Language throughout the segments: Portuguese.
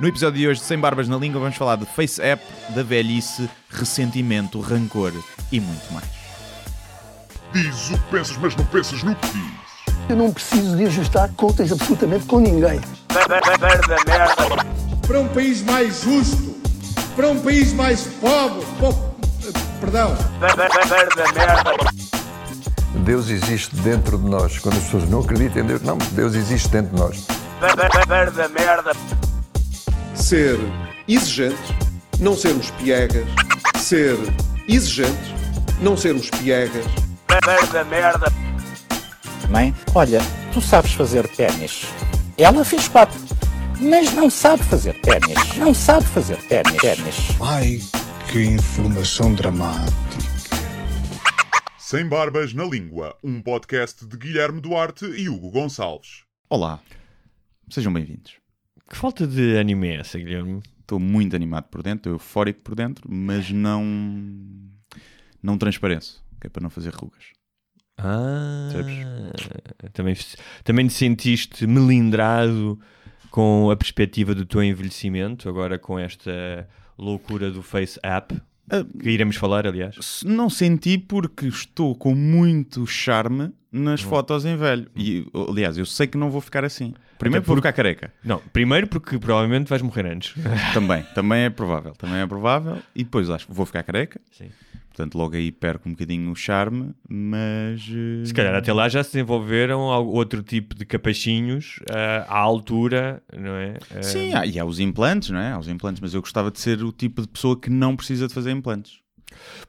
No episódio de hoje de Sem Barbas na Língua vamos falar de Face App, da velhice, ressentimento, rancor e muito mais. Diz o que pensas, mas não pensas no que diz. Eu não preciso de ajustar contas absolutamente com ninguém. para um país mais justo, para um país mais pobre, po- perdão, Deus existe dentro de nós. Quando as pessoas não acreditam em Deus, não, Deus existe dentro de nós. Ser exigente, não sermos piegas, ser exigente, não sermos piegas, Mãe, olha, tu sabes fazer ténis. Ela fez quatro, mas não sabe fazer ténis. Não sabe fazer ténis. ténis. ai que informação dramática. Sem Barbas na Língua, um podcast de Guilherme Duarte e Hugo Gonçalves. Olá, sejam bem-vindos. Que falta de anime é essa, Guilherme? Estou muito animado por dentro, estou eufórico por dentro, mas não. não transpareço, que é para não fazer rugas. Ah, também, também te sentiste melindrado com a perspectiva do teu envelhecimento, agora com esta loucura do Face App, Ah, que iremos falar, aliás. Não senti porque estou com muito charme nas fotos em velho. E, aliás, eu sei que não vou ficar assim. Primeiro vou porque- ficar careca. Não, primeiro porque provavelmente vais morrer antes. Também, também é provável. Também é provável. E depois acho que vou ficar careca. Sim. Portanto, logo aí perco um bocadinho o charme, mas... eh, Se calhar até lá já se desenvolveram outro tipo de capachinhos ah, à altura, não é? Ah, Sim, há, e há os implantes, não é? Há os implantes, mas eu gostava de ser o tipo de pessoa que não precisa de fazer implantes.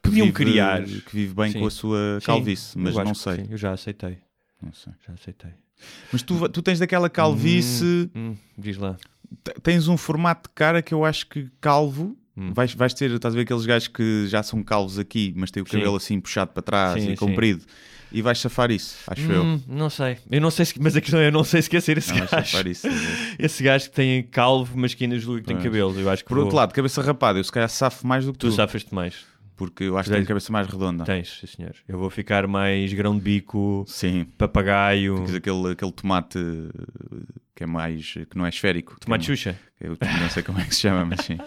Podiam vive- criar. Que vive bem Sim. com a sua sim, calvície, eu mas não sei. sim, eu já aceitei, não sei. já aceitei. Mas tu, tu tens daquela calvície, Hum, diz lá. tens um formato de cara que eu acho que calvo. Hum. Vais, vais ter, estás a ver aqueles gajos que já são calvos aqui, mas têm o Sim. cabelo assim puxado para trás Sim, e sim. comprido, e vais safar isso, acho eu. Hum, não sei. Eu não sei se, mas a questão é, eu não sei se quer ser esse Não gajo. isso. Esse gajo que tem calvo, mas que ainda julga que tem cabelo. Eu acho que Por vou- outro lado, cabeça rapada, eu se calhar safo mais do que tu tu, safas-te mais. Porque eu acho que tenho a cabeça mais redonda. Tens, sim senhor. Eu vou ficar mais grão de bico, Sim, papagaio, Tens aquele, aquele tomate eh, que é mais que não é esférico. tomate é, xuxa. eu não sei como é que se chama, mas sim.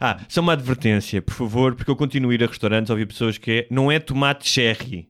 Ah, só uma advertência, por favor, porque eu continuo a ir a restaurantes a ouvir pessoas que é, não é tomate cherry.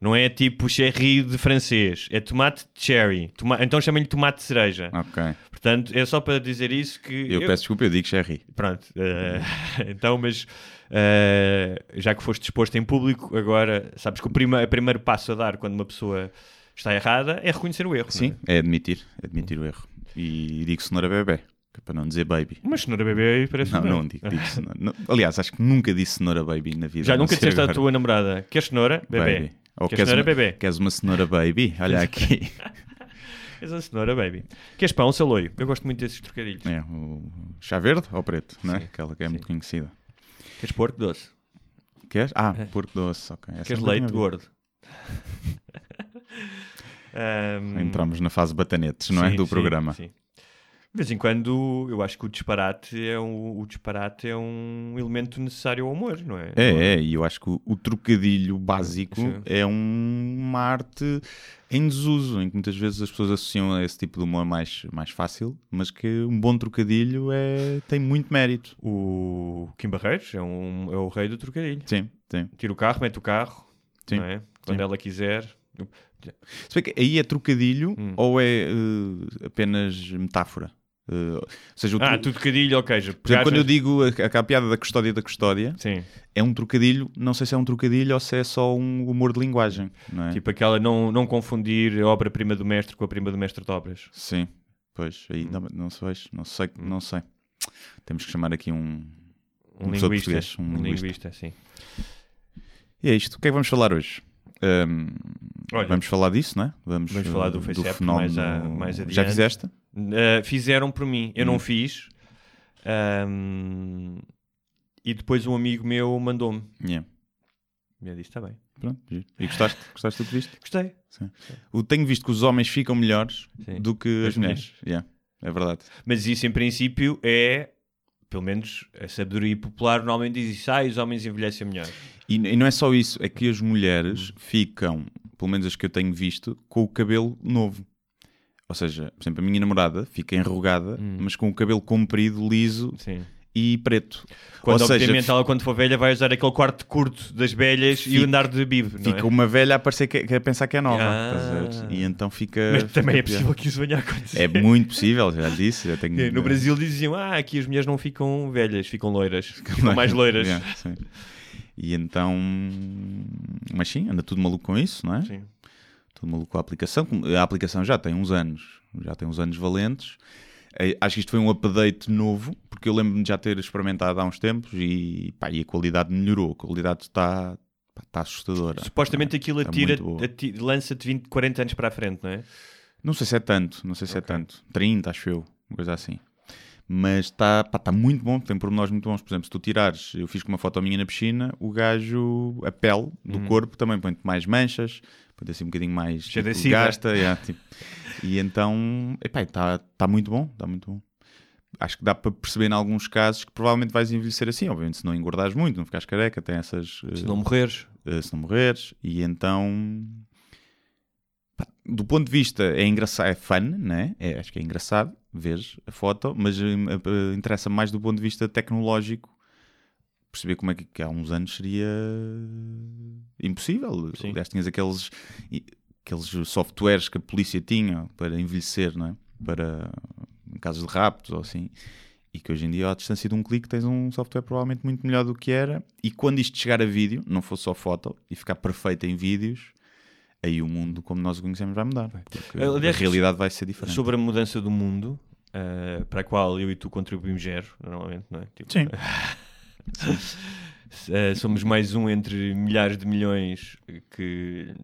Não é tipo cherry de francês, é tomate cherry. Toma- então chamem-lhe tomate de cereja. Ok. Portanto, é só para dizer isso que. Eu, peço desculpa, eu digo cherry. Pronto, eh, então, mas eh, já que foste exposto em público, agora sabes que o prima, primeiro passo a dar quando uma pessoa está errada é reconhecer o erro. Sim, é admitir, é admitir o erro. E digo cenoura bebê, que é para não dizer baby. é? Mas cenoura bebê parece Não, não digo, digo cenoura. Aliás, acho que nunca disse cenoura baby na vida. Já nunca disseste à tua namorada queres cenoura? Bebê. Baby. Ou Queres queres cenoura? uma, Bebê. Queres uma cenoura baby? Olha aqui. És uma cenoura, baby. Queres pão, saloio? Eu gosto muito desses trocadilhos. é, o chá verde ou preto, não é? Sim, Aquela que é muito conhecida. Queres porco doce? Queres? Ah, porco doce, ok. Essa Queres leite gordo? Ahm, Entramos na fase batanetes, não é? sim, Do sim, programa. sim. De vez em quando, eu acho que o disparate é um, o disparate é um elemento necessário ao humor, não é? É, é, e eu acho que o, o trocadilho básico Sim. é um- uma arte em desuso, em que muitas vezes as pessoas associam a esse tipo de humor mais, mais fácil, mas que um bom trocadilho é, tem muito mérito. O Kim Barreiros é, um, é o rei do trocadilho. Sim, sim. Tira o carro, mete o carro, Sim, é? Quando sim. ela quiser. Se bem que aí é trocadilho Hum. ou é eh, apenas metáfora? Eh, ou seja, o Ah, tu trocadilho, ok. já exemplo, quando eu digo a, a, a piada da custódia da custódia, Sim, é um trocadilho, não sei se é um trocadilho ou se é só um humor de linguagem, é? tipo aquela não, não confundir a obra-prima do mestre com a prima do mestre de obras. Sim, pois, aí não, não sei, não sei, não sei. Temos que chamar aqui um, Um de linguista. português, um Um linguista. linguista, sim. E é isto. O que é que vamos falar hoje? Ahm, Olha, vamos falar disso, não é? Vamos, vamos eh, falar do Face App mais a- mais Já adiante. fizeste? Uh, fizeram por mim, eu Hum. não fiz. Um, e depois um amigo meu mandou-me. Yeah. E eu disse: está bem. Pronto, giro. E gostaste? Gostaste do que viste? Gostei. Eu tenho visto que os homens ficam melhores Sim. do que As as mulheres. Yeah, é verdade. Mas isso, em princípio, é. Pelo menos a sabedoria popular normalmente diz isso: ah, os homens envelhecem melhor. E, e não é só isso, é que as mulheres ficam, pelo menos as que eu tenho visto, com o cabelo novo. Ou seja, por exemplo, a minha namorada fica enrugada, Hum. mas com o cabelo comprido, liso Sim. e preto. Quando, Ou seja, obviamente, ela, quando for velha, vai usar aquele quarto curto das velhas e Fica- andar de bib. não fica é? uma velha a, parecer que, a pensar que é nova. Ah. E então fica. Mas fica também é pior. possível que isso venha a acontecer. É muito possível, já disse. Eu tenho, No Brasil diziam, ah, aqui as mulheres não ficam velhas, ficam loiras. Ficam mais loiras. Sim. E então. Mas sim, anda tudo maluco com isso, não é? Sim. Tudo maluco com a aplicação. A aplicação já tem uns anos, já tem uns anos valentes. Eh, Acho que isto foi um update novo, porque eu lembro-me de já ter experimentado há uns tempos e, pá, e a qualidade melhorou. A qualidade está, pá, está assustadora. Supostamente aquilo Está atira, muito boa. ati- lança-te 20, 40 anos para a frente, não é? Não sei se é tanto, não sei se é tanto. 30, acho eu, uma coisa assim. Mas está está muito bom, tem pormenores muito bons. Por exemplo, se tu tirares, eu fiz com uma foto minha na piscina, o gajo, a pele do Uhum. corpo também põe-te mais manchas, põe-te assim um bocadinho mais Cheio de tipo, gasta. yeah, tipo. E então, está está muito bom, está muito bom. Acho que dá para perceber em alguns casos que provavelmente vais envelhecer assim, obviamente se não engordares muito, não ficares careca, tem essas... Se eh, não morreres. eh, se não morreres. E então, pá, do ponto de vista, é engraçado, é fun, né? É, acho que é engraçado ver a foto, mas eh, interessa mais do ponto de vista tecnológico perceber como é que, que há uns anos seria impossível. Sim. Aliás, tinhas aqueles, aqueles softwares que a polícia tinha para envelhecer, não é? Para em casos de raptos ou assim. E que hoje em dia, à distância de um clique, tens um software provavelmente muito melhor do que era. E quando isto chegar a vídeo, não for só foto, e ficar perfeito em vídeos, aí o mundo como nós o conhecemos vai mudar. Porque Aliás, a realidade vai ser diferente. Sobre a mudança do mundo, eh, para a qual eu e tu contribuímos zero, normalmente, não é? Tipo, Sim. eh, somos mais um entre milhares de milhões que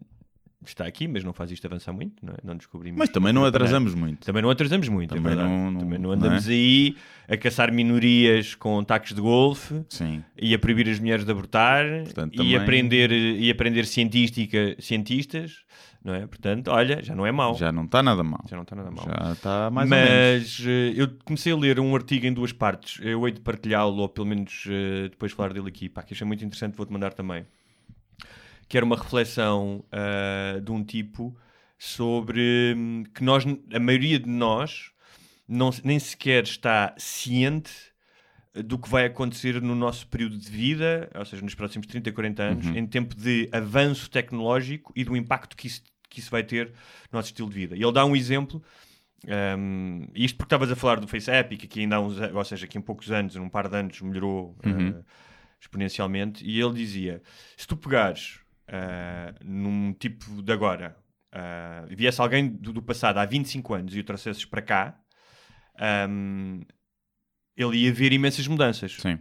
está aqui, mas não faz isto avançar muito, não é? Não descobrimos. Mas também não nada. atrasamos muito. Também não atrasamos muito, Também é não- não- também não não andamos é? aí a caçar minorias com taques de golfe Sim. e a proibir as mulheres de abortar Portanto, e, também- aprender, e aprender cientística, cientistas, não é? Portanto, olha, já não é mau. Já não está nada mal. Já não está nada mal. Já está mais ou menos. Mas eh, eu comecei a ler um artigo em duas partes. Eu hei de partilhá-lo, ou pelo menos eh, depois falar dele aqui, pá, que achei muito interessante, vou-te mandar também. Que era uma reflexão ah, de um tipo sobre hum, que nós, a maioria de nós, não, nem sequer está ciente do que vai acontecer no nosso período de vida, ou seja, nos próximos 30, 40 anos, em tempo de avanço tecnológico e do impacto que isso, que isso vai ter no nosso estilo de vida. E ele dá um exemplo, um, isto porque estavas a falar do FaceApp, e que ainda há uns, ou seja, aqui em poucos anos, num par de anos, melhorou uh, exponencialmente, e ele dizia, se tu pegares uh, num tipo de agora, uh, viesse alguém do, do passado há 25 anos e o trouxesses para cá, um, ele ia ver imensas mudanças. Sim.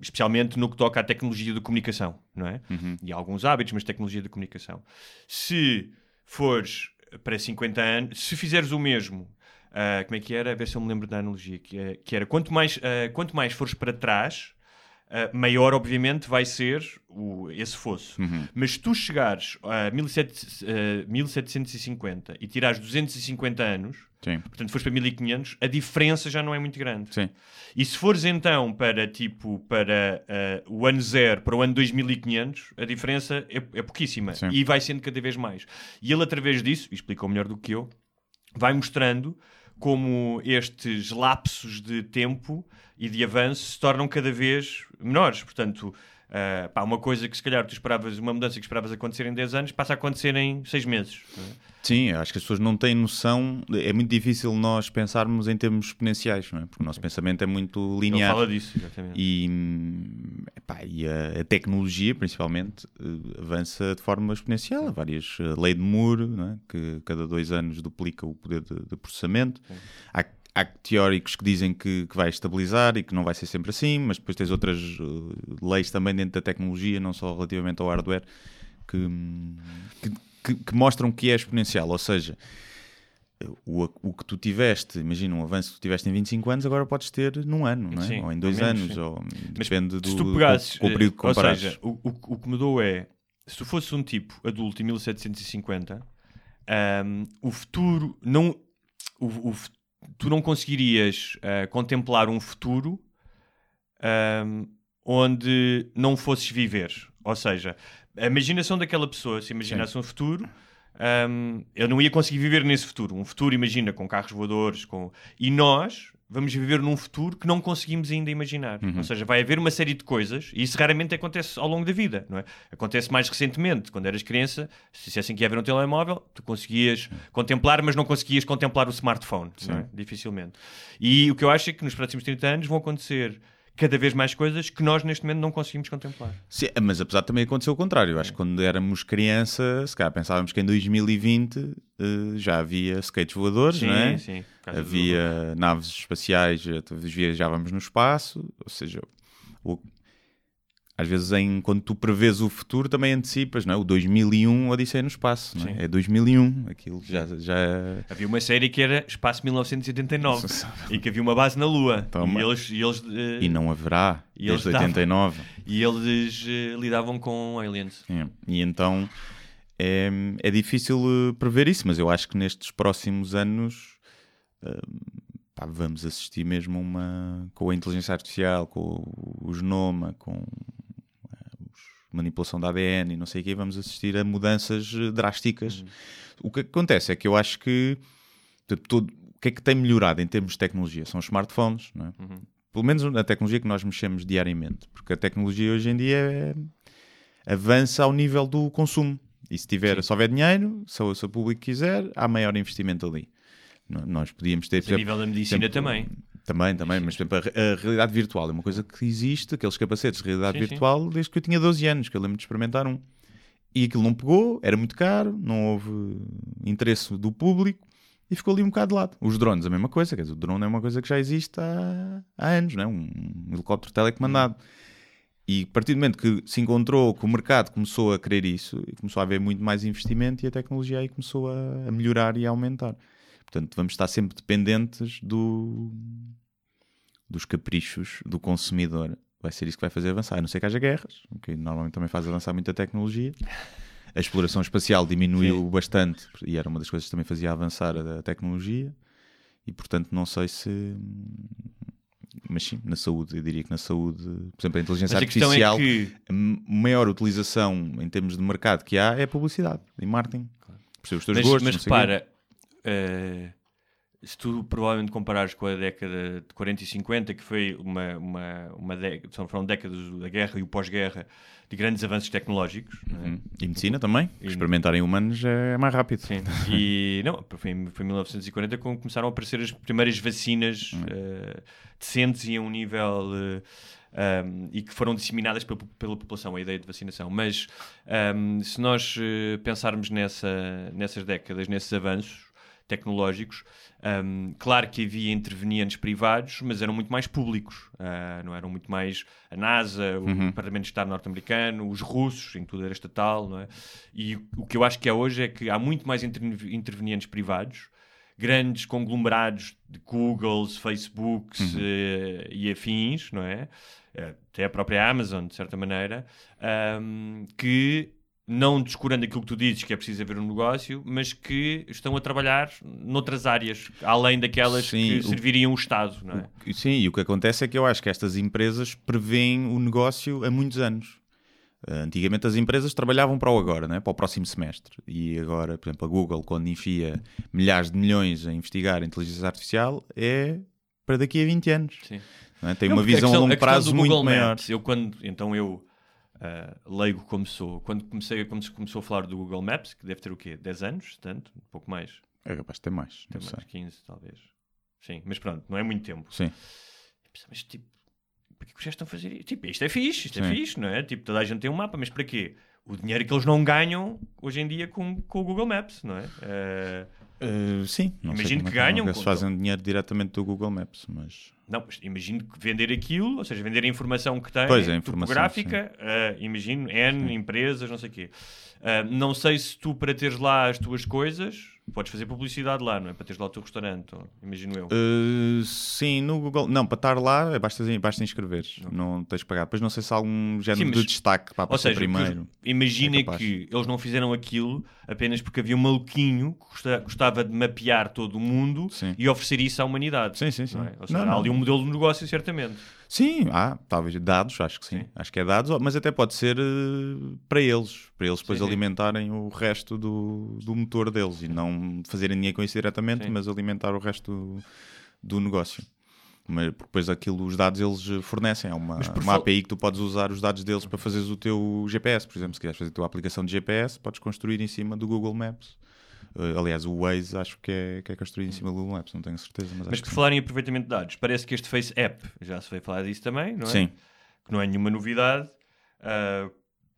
Especialmente no que toca à tecnologia de comunicação, não é? Uhum. E há alguns hábitos, mas tecnologia de comunicação. Se fores para 50 anos, se fizeres o mesmo, ah, como é que era? A ver se eu me lembro da analogia, que, é- que era quanto mais, ah, quanto mais fores para trás, ah, maior, obviamente, vai ser o, esse fosso. Uhum. Mas se tu chegares a 1700, ah, 1750 e tirares 250 anos, Sim. portanto fores para 1500, a diferença já não é muito grande. Sim. E se fores então para tipo para eh, o ano zero para o ano 2500, a diferença é, é pouquíssima Sim. e vai sendo cada vez mais. E ele, através disso, explicou melhor do que eu, vai mostrando como estes lapsos de tempo e de avanço se tornam cada vez menores. Portanto, eh, pá, uma coisa que se calhar tu esperavas, uma mudança que esperavas acontecer em 10 anos, passa a acontecer em 6 meses. é? Sim, acho que as pessoas não têm noção. É muito difícil nós pensarmos em termos exponenciais, não é? Porque o nosso pensamento é muito Ele linear. fala disso, exatamente. E, epá, e a, a tecnologia, principalmente, eh, avança de forma exponencial. Há várias eh, lei de Moore, é? que cada dois anos duplica o poder de, de processamento. Há, há teóricos que dizem que, que vai estabilizar e que não vai ser sempre assim, mas depois tens outras eh, leis também dentro da tecnologia, não só relativamente ao hardware, que, que, que- mostram que é exponencial. Ou seja, o, o que tu tiveste, imagina um avanço que tu tiveste em 25 anos, agora podes ter num ano, não é? Sim, ou em dois menos, anos, sim. ou Mas depende do, tu do- pegasses, com o período que eh, ou comparares. seja, o, o, o que mudou é, se tu fosses um tipo adulto em 1750, ahm, o futuro não, o, o tu não conseguirias ah, contemplar um futuro ahm, onde não fosses viver. Ou seja, a imaginação daquela pessoa, se imaginasse um futuro, hum, eu não ia conseguir viver nesse futuro. Um futuro, imagina, com carros voadores, com... e nós vamos viver num futuro que não conseguimos ainda imaginar. Ou seja, vai haver uma série de coisas, e isso raramente acontece ao longo da vida, não é? Acontece mais recentemente, quando eras criança, se dissessem que ia haver um telemóvel, tu conseguias contemplar, mas não conseguias contemplar o smartphone, é? Dificilmente. E o que eu acho é que nos próximos 30 anos vão acontecer cada vez mais coisas que nós neste momento não conseguimos contemplar. Sim, mas apesar de também acontecer o contrário. Eu acho que quando éramos criança, se calhar pensávamos que em 2020 eh, já havia skates voadores, Sim, não é? sim. Havia naves espaciais, eh, viajávamos no espaço, ou seja, o- às vezes em, quando tu prevês o futuro também antecipas, não é? O 2001 Odisseia no Espaço, não é? Sim. É 2001, aquilo já... já... Havia uma série que era Espaço 1989 e que havia uma base na Lua. Toma. E eles, e eles, eh, E não haverá, E eles desde 89. e eles eh, lidavam com aliens. É. E então é, é difícil eh, prever isso, mas eu acho que nestes próximos anos pá, vamos assistir mesmo uma com a inteligência artificial, com o, genoma, com manipulação da ADN e não sei o quê, vamos assistir a mudanças eh, drásticas. O que acontece é que eu acho que todo, o que é que tem melhorado em termos de tecnologia? São os smartphones, não é? Pelo menos a tecnologia que nós mexemos diariamente, porque a tecnologia hoje em dia é, avança ao nível do consumo. E se, tiver, se houver dinheiro, se o, se o público quiser, há maior investimento ali. Nós podíamos ter, por A exemplo, nível da medicina exemplo, também. Também, também, mas por exemplo, a, a realidade virtual é uma coisa que existe, aqueles capacetes de realidade Sim, sim. virtual, desde que eu tinha 12 anos, que eu lembro de experimentar um. E aquilo não pegou, era muito caro, não houve interesse do público e ficou ali um bocado de lado. Os drones, a mesma coisa, quer dizer, o drone é uma coisa que já existe há, há anos, não é? um helicóptero telecomandado. E a partir do momento que se encontrou que o mercado começou a querer isso começou a haver muito mais investimento e a tecnologia aí começou a, a melhorar e a aumentar. Portanto, vamos estar sempre dependentes do, dos caprichos do consumidor. Vai ser isso que vai fazer avançar. A não ser que haja guerras, o que normalmente também faz avançar muito a tecnologia. A exploração espacial diminuiu bastante e era uma das coisas que também fazia avançar a, tecnologia. E portanto, não sei se. Mas sim, na saúde, eu diria que na saúde, por exemplo, a inteligência a questão artificial, é que a maior utilização em termos de mercado que há é a publicidade e marketing. Percebe os teus Mas, gostos, mas repara, eh, se tu provavelmente comparares com a década de 40 e 50, que foi uma, uma, uma década, foram décadas da guerra e o pós-guerra de grandes avanços tecnológicos, é? Hum. E medicina também. E- Experimentar em humanos é mais rápido. Sim. E não, foi em, foi em 1940 quando começaram a aparecer as primeiras vacinas Hum. eh, decentes e a um nível eh, um, e que foram disseminadas pela, pela população, a ideia de vacinação. Mas um, se nós pensarmos nessa, nessas décadas, nesses avanços tecnológicos, um, claro que havia intervenientes privados, mas eram muito mais públicos, ah, não eram muito mais a NASA, o Departamento de Estado norte-americano, os russos, em tudo era estatal, não é? E o que eu acho que há hoje é que há muito mais interve- intervenientes privados, grandes conglomerados de Googles, Facebooks eh, e afins, não é? Eh, Até a própria Amazon, de certa maneira, ahm, que não descurando aquilo que tu dizes, que é preciso haver um negócio, mas que estão a trabalhar noutras áreas, além daquelas Sim, que o- serviriam o Estado, não é? E Sim, e o que acontece é que eu acho que estas empresas preveem o negócio há muitos anos. Uh, Antigamente as empresas trabalhavam para o agora, né? para o próximo semestre. E agora, por exemplo, a Google, quando enfia milhares de milhões a investigar a inteligência artificial, é para daqui a 20 anos. Sim. é? Tem Não, uma porque a visão questão- a longo prazo muito Google maior. Maps, eu quando, então eu, ah, leigo como sou, quando comecei, quando se começou a falar do Google Maps, que deve ter o quê? 10 anos? Tanto? Um pouco mais. É capaz de ter mais, Tem mais, sei. 15 talvez. Sim, mas pronto, não é muito tempo. Sim. Mas tipo, para que que já estão a fazer isto? Tipo, isto é fixe, isto é Sim. fixe, não é? Tipo, toda a gente tem um mapa, mas para quê? O dinheiro que eles não ganham hoje em dia com, com o Google Maps, não é? Ah, Uh, sim, não Imagino é que ganham Eles com- fazem dinheiro diretamente do Google Maps, mas Não, mas imagino que vender aquilo, ou seja, vender a informação que tem, Pois é, a informação, topográfica, eh, imagino, N empresas, não sei o quê. Eh, não sei se tu, para teres lá as tuas coisas, Podes fazer publicidade lá, não é? Para teres lá o teu restaurante, ou- imagino eu. Uh, sim, no Google. Não, para estar lá é basta, basta inscrever. Não tens de pagar. Depois não sei se há algum género Sim, mas- de destaque para aparecer primeiro. imagina É que eles não fizeram aquilo apenas porque havia um maluquinho que gosta- gostava de mapear todo o mundo Sim. e oferecer isso à humanidade. Sim, sim, sim. é? Ou seja, Não, há ali um modelo de negócio, certamente. Sim, há, talvez dados, acho que sim. Sim. Acho que é dados, mas até pode ser uh, para eles, para eles depois Sim, sim. alimentarem o resto do, do motor deles e não fazerem dinheiro com isso diretamente, Sim. mas alimentar o resto do, do negócio. Mas porque depois aquilo, os dados eles fornecem. Há uma, uma fal- API que tu podes usar os dados deles para fazeres o teu GPS. Por exemplo, se quiseres fazer a tua aplicação de GPS, podes construir em cima do Google Maps. Eh, aliás, o Waze acho que é, que é construído em cima do Google Maps, não tenho certeza. Mas, Mas por que sim. falar em aproveitamento de dados, parece que este Face App, já se veio falar disso também, não é? Sim. Que não é nenhuma novidade. ah,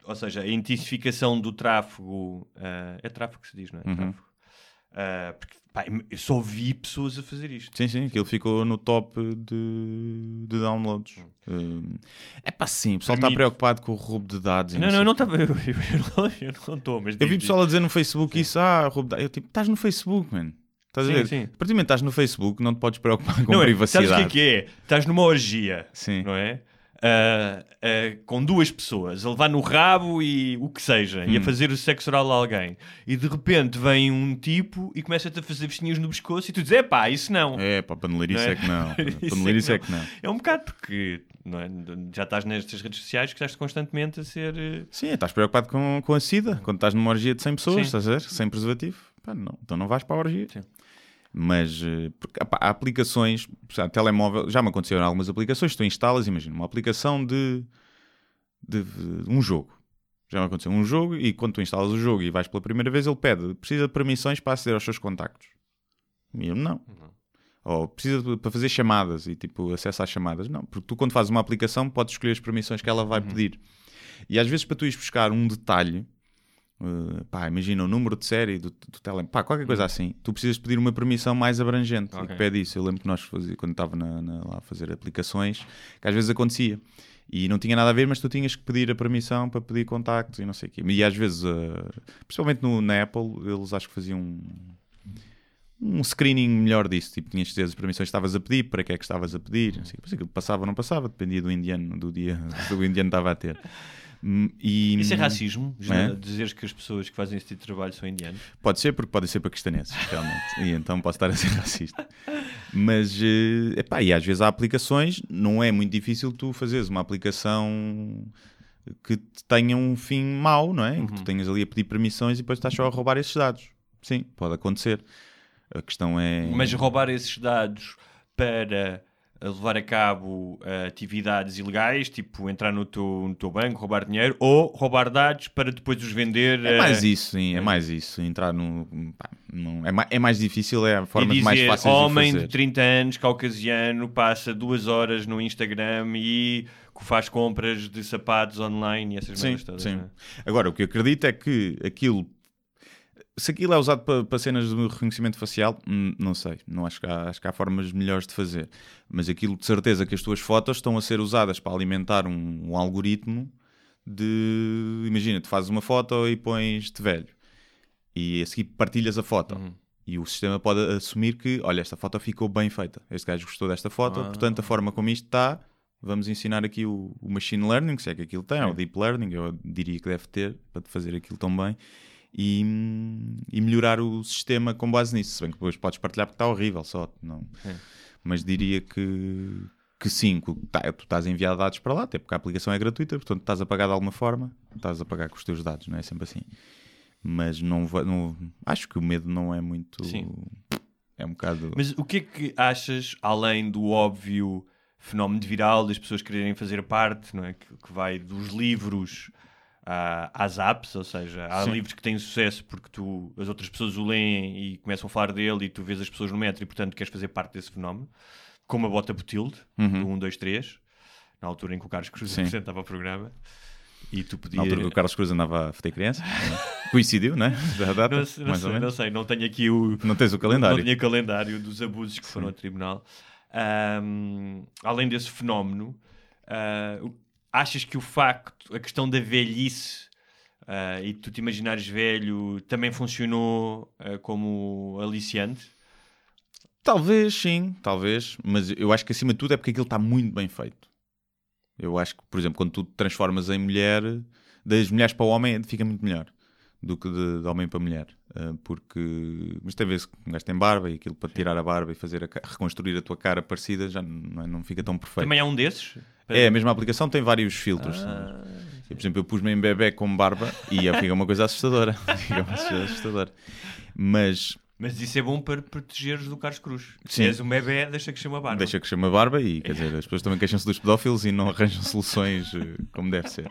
ou seja, a intensificação do tráfego. ah, é tráfego que se diz, não é? Uhum. Tráfego. Ah, porque pá, eu só vi pessoas a fazer isto. Sim, sim, aquilo ficou no top de, de downloads. é pá, sim, o pessoal está preocupado com o roubo de dados. Não, não, eu não estava. Eu, eu, não- estou, mas. Eu vi pessoal a dizer no Facebook isso, ah, roubo de dados. Eu tipo, estás no Facebook, mano. Estás a Sim, ver? sim. A partir do momento estás no Facebook, não te podes preocupar com não, é, privacidade. Sabes o que é que é? Estás numa orgia, Sim. não é? Ah, ah, com duas pessoas, a levar no rabo e o que seja, Hum. e a fazer o sexo oral a alguém. E de repente vem um tipo e começa-te a fazer vestinhas no pescoço e tu dizes, é pá, isso não. É, pá, panelirice Não é? é que não. Panelirice é é que não. É um bocado porque é? já estás nestas redes sociais que estás constantemente a ser. eh, Sim, estás preocupado com, com a SIDA. Quando estás numa orgia de 100 pessoas, Sim. estás a ver? Sem preservativo. Pá, não. Então não vais para a orgia. Sim. Mas eh, porque, epá, há aplicações, exemplo, telemóvel, já me aconteceram algumas aplicações, tu instalas, imagina, uma aplicação de, de, de um jogo. Já me aconteceu um jogo e quando tu instalas o jogo e vais pela primeira vez, ele pede, precisa de permissões para aceder aos seus contactos. E eu não. Ou precisa de- para fazer chamadas e tipo acesso às chamadas. Não, porque tu quando fazes uma aplicação podes escolher as permissões que ela vai pedir. E às vezes para tu ires buscar um detalhe, uh, pá, imagina o número de série do, do telemóvel, pá, qualquer coisa assim, tu precisas pedir uma permissão mais abrangente e Ok. que pede isso. Eu lembro que nós fazia, quando estava na, na- lá a fazer aplicações, que às vezes acontecia. E não tinha nada a ver, mas tu tinhas que pedir a permissão para pedir contactos e não sei o quê. E às vezes, uh, principalmente no, na Apple, eles acho que faziam um, um screening melhor disso. Tipo, tinhas de ter as permissões que estavas a pedir, para que é que estavas a pedir. Não sei, depois aquilo passava ou não passava, dependia do indiano, do dia que o indiano estava a ter. Hum, E, Isso é racismo? É? Dizeres que as pessoas que fazem esse tipo de trabalho são indianos? Pode ser, porque podem ser paquistaneses, realmente. e então posso estar a ser racista. Mas, eh, epá, e às vezes há aplicações, não é muito difícil tu fazeres uma aplicação que tenha um fim mau, não é? Em que tu tenhas ali a pedir permissões e depois estás só a roubar esses dados. Sim, pode acontecer. A questão é. Mas roubar esses dados para levar a cabo eh, atividades ilegais, tipo entrar no teu, no teu banco, roubar dinheiro, ou roubar dados para depois os vender. É eh, mais isso, sim, é mais isso. Entrar no. pá, não- é, mais, é mais difícil, é a forma dizer, mais fácil de homem fazer. de 30 anos, caucasiano, passa duas horas no Instagram e faz compras de sapatos online e essas merdas todas. sim. não é? Agora, o que eu acredito é que aquilo. Se aquilo é usado para, para cenas de reconhecimento facial, hum, não sei. Não acho que, há, acho que há formas melhores de fazer. Mas aquilo de certeza que as tuas fotos estão a ser usadas para alimentar um, um algoritmo de. Imagina, tu fazes uma foto e pões-te velho. E a seguir partilhas a foto. Uhum. E o sistema pode assumir que, olha, esta foto ficou bem feita. Este gajo gostou desta foto, Ah. portanto, a forma como isto está, vamos ensinar aqui o, o machine learning, se é que aquilo tem, ou o deep learning, eu diria que deve ter, para fazer aquilo tão bem, e, e melhorar o sistema com base nisso. Se bem que depois podes partilhar porque está horrível só. Não. É. Mas diria que, que sim, que tá- tu estás a enviar dados para lá, até porque a aplicação é gratuita, portanto estás a pagar de alguma forma, estás a pagar com os teus dados, não é sempre assim. Mas não, não acho que o medo não é muito. Sim. É um bocado. Mas o que é que achas, além do óbvio fenómeno viral, das pessoas quererem fazer parte, não é? que, que vai dos livros à- às apps, ou seja, há Sim. livros que têm sucesso porque tu, as outras pessoas o leem e começam a falar dele e tu vês as pessoas no metro e portanto queres fazer parte desse fenómeno, como a Bota Botilde, do 1, 2, 3, na altura em que o Carlos Cruz Uhum. Sim. apresentava o programa. E tu Na podias... altura que o Carlos Cruz andava a foder criança, coincidiu, né? Da data, Não, sei- não mais sei, ou não sei, não tenho aqui o, Não tens o calendário. Não tinha calendário dos abusos que foram ao tribunal. Ahm, além desse fenómeno, o- achas que o facto, a questão da velhice ah, e tu te imaginares velho também funcionou ah, como aliciante? Talvez, sim, talvez. Mas eu acho que acima de tudo é porque aquilo está muito bem feito. Eu acho que, por exemplo, quando tu te transformas em mulher, das mulheres para o homem fica muito melhor do que de, de homem para mulher. Uh, porque. Mas tem vezes que um gajo tem barba e aquilo para tirar a barba e fazer a reconstruir a tua cara parecida já não, é- não fica tão perfeito. Também há um desses? É, a mesma aplicação tem vários filtros. Ah, Eu, por exemplo, eu pus-me em bebê com barba e fica uma coisa assustadora. Fica uma coisa assustadora. Mas Mas isso é bom para protegeres do Carlos Cruz. Se Sim. és um bebê, deixa que chama barba. deixa que chama barba e, quer dizer, as pessoas também queixam-se dos pedófilos e não arranjam soluções eh, como deve ser.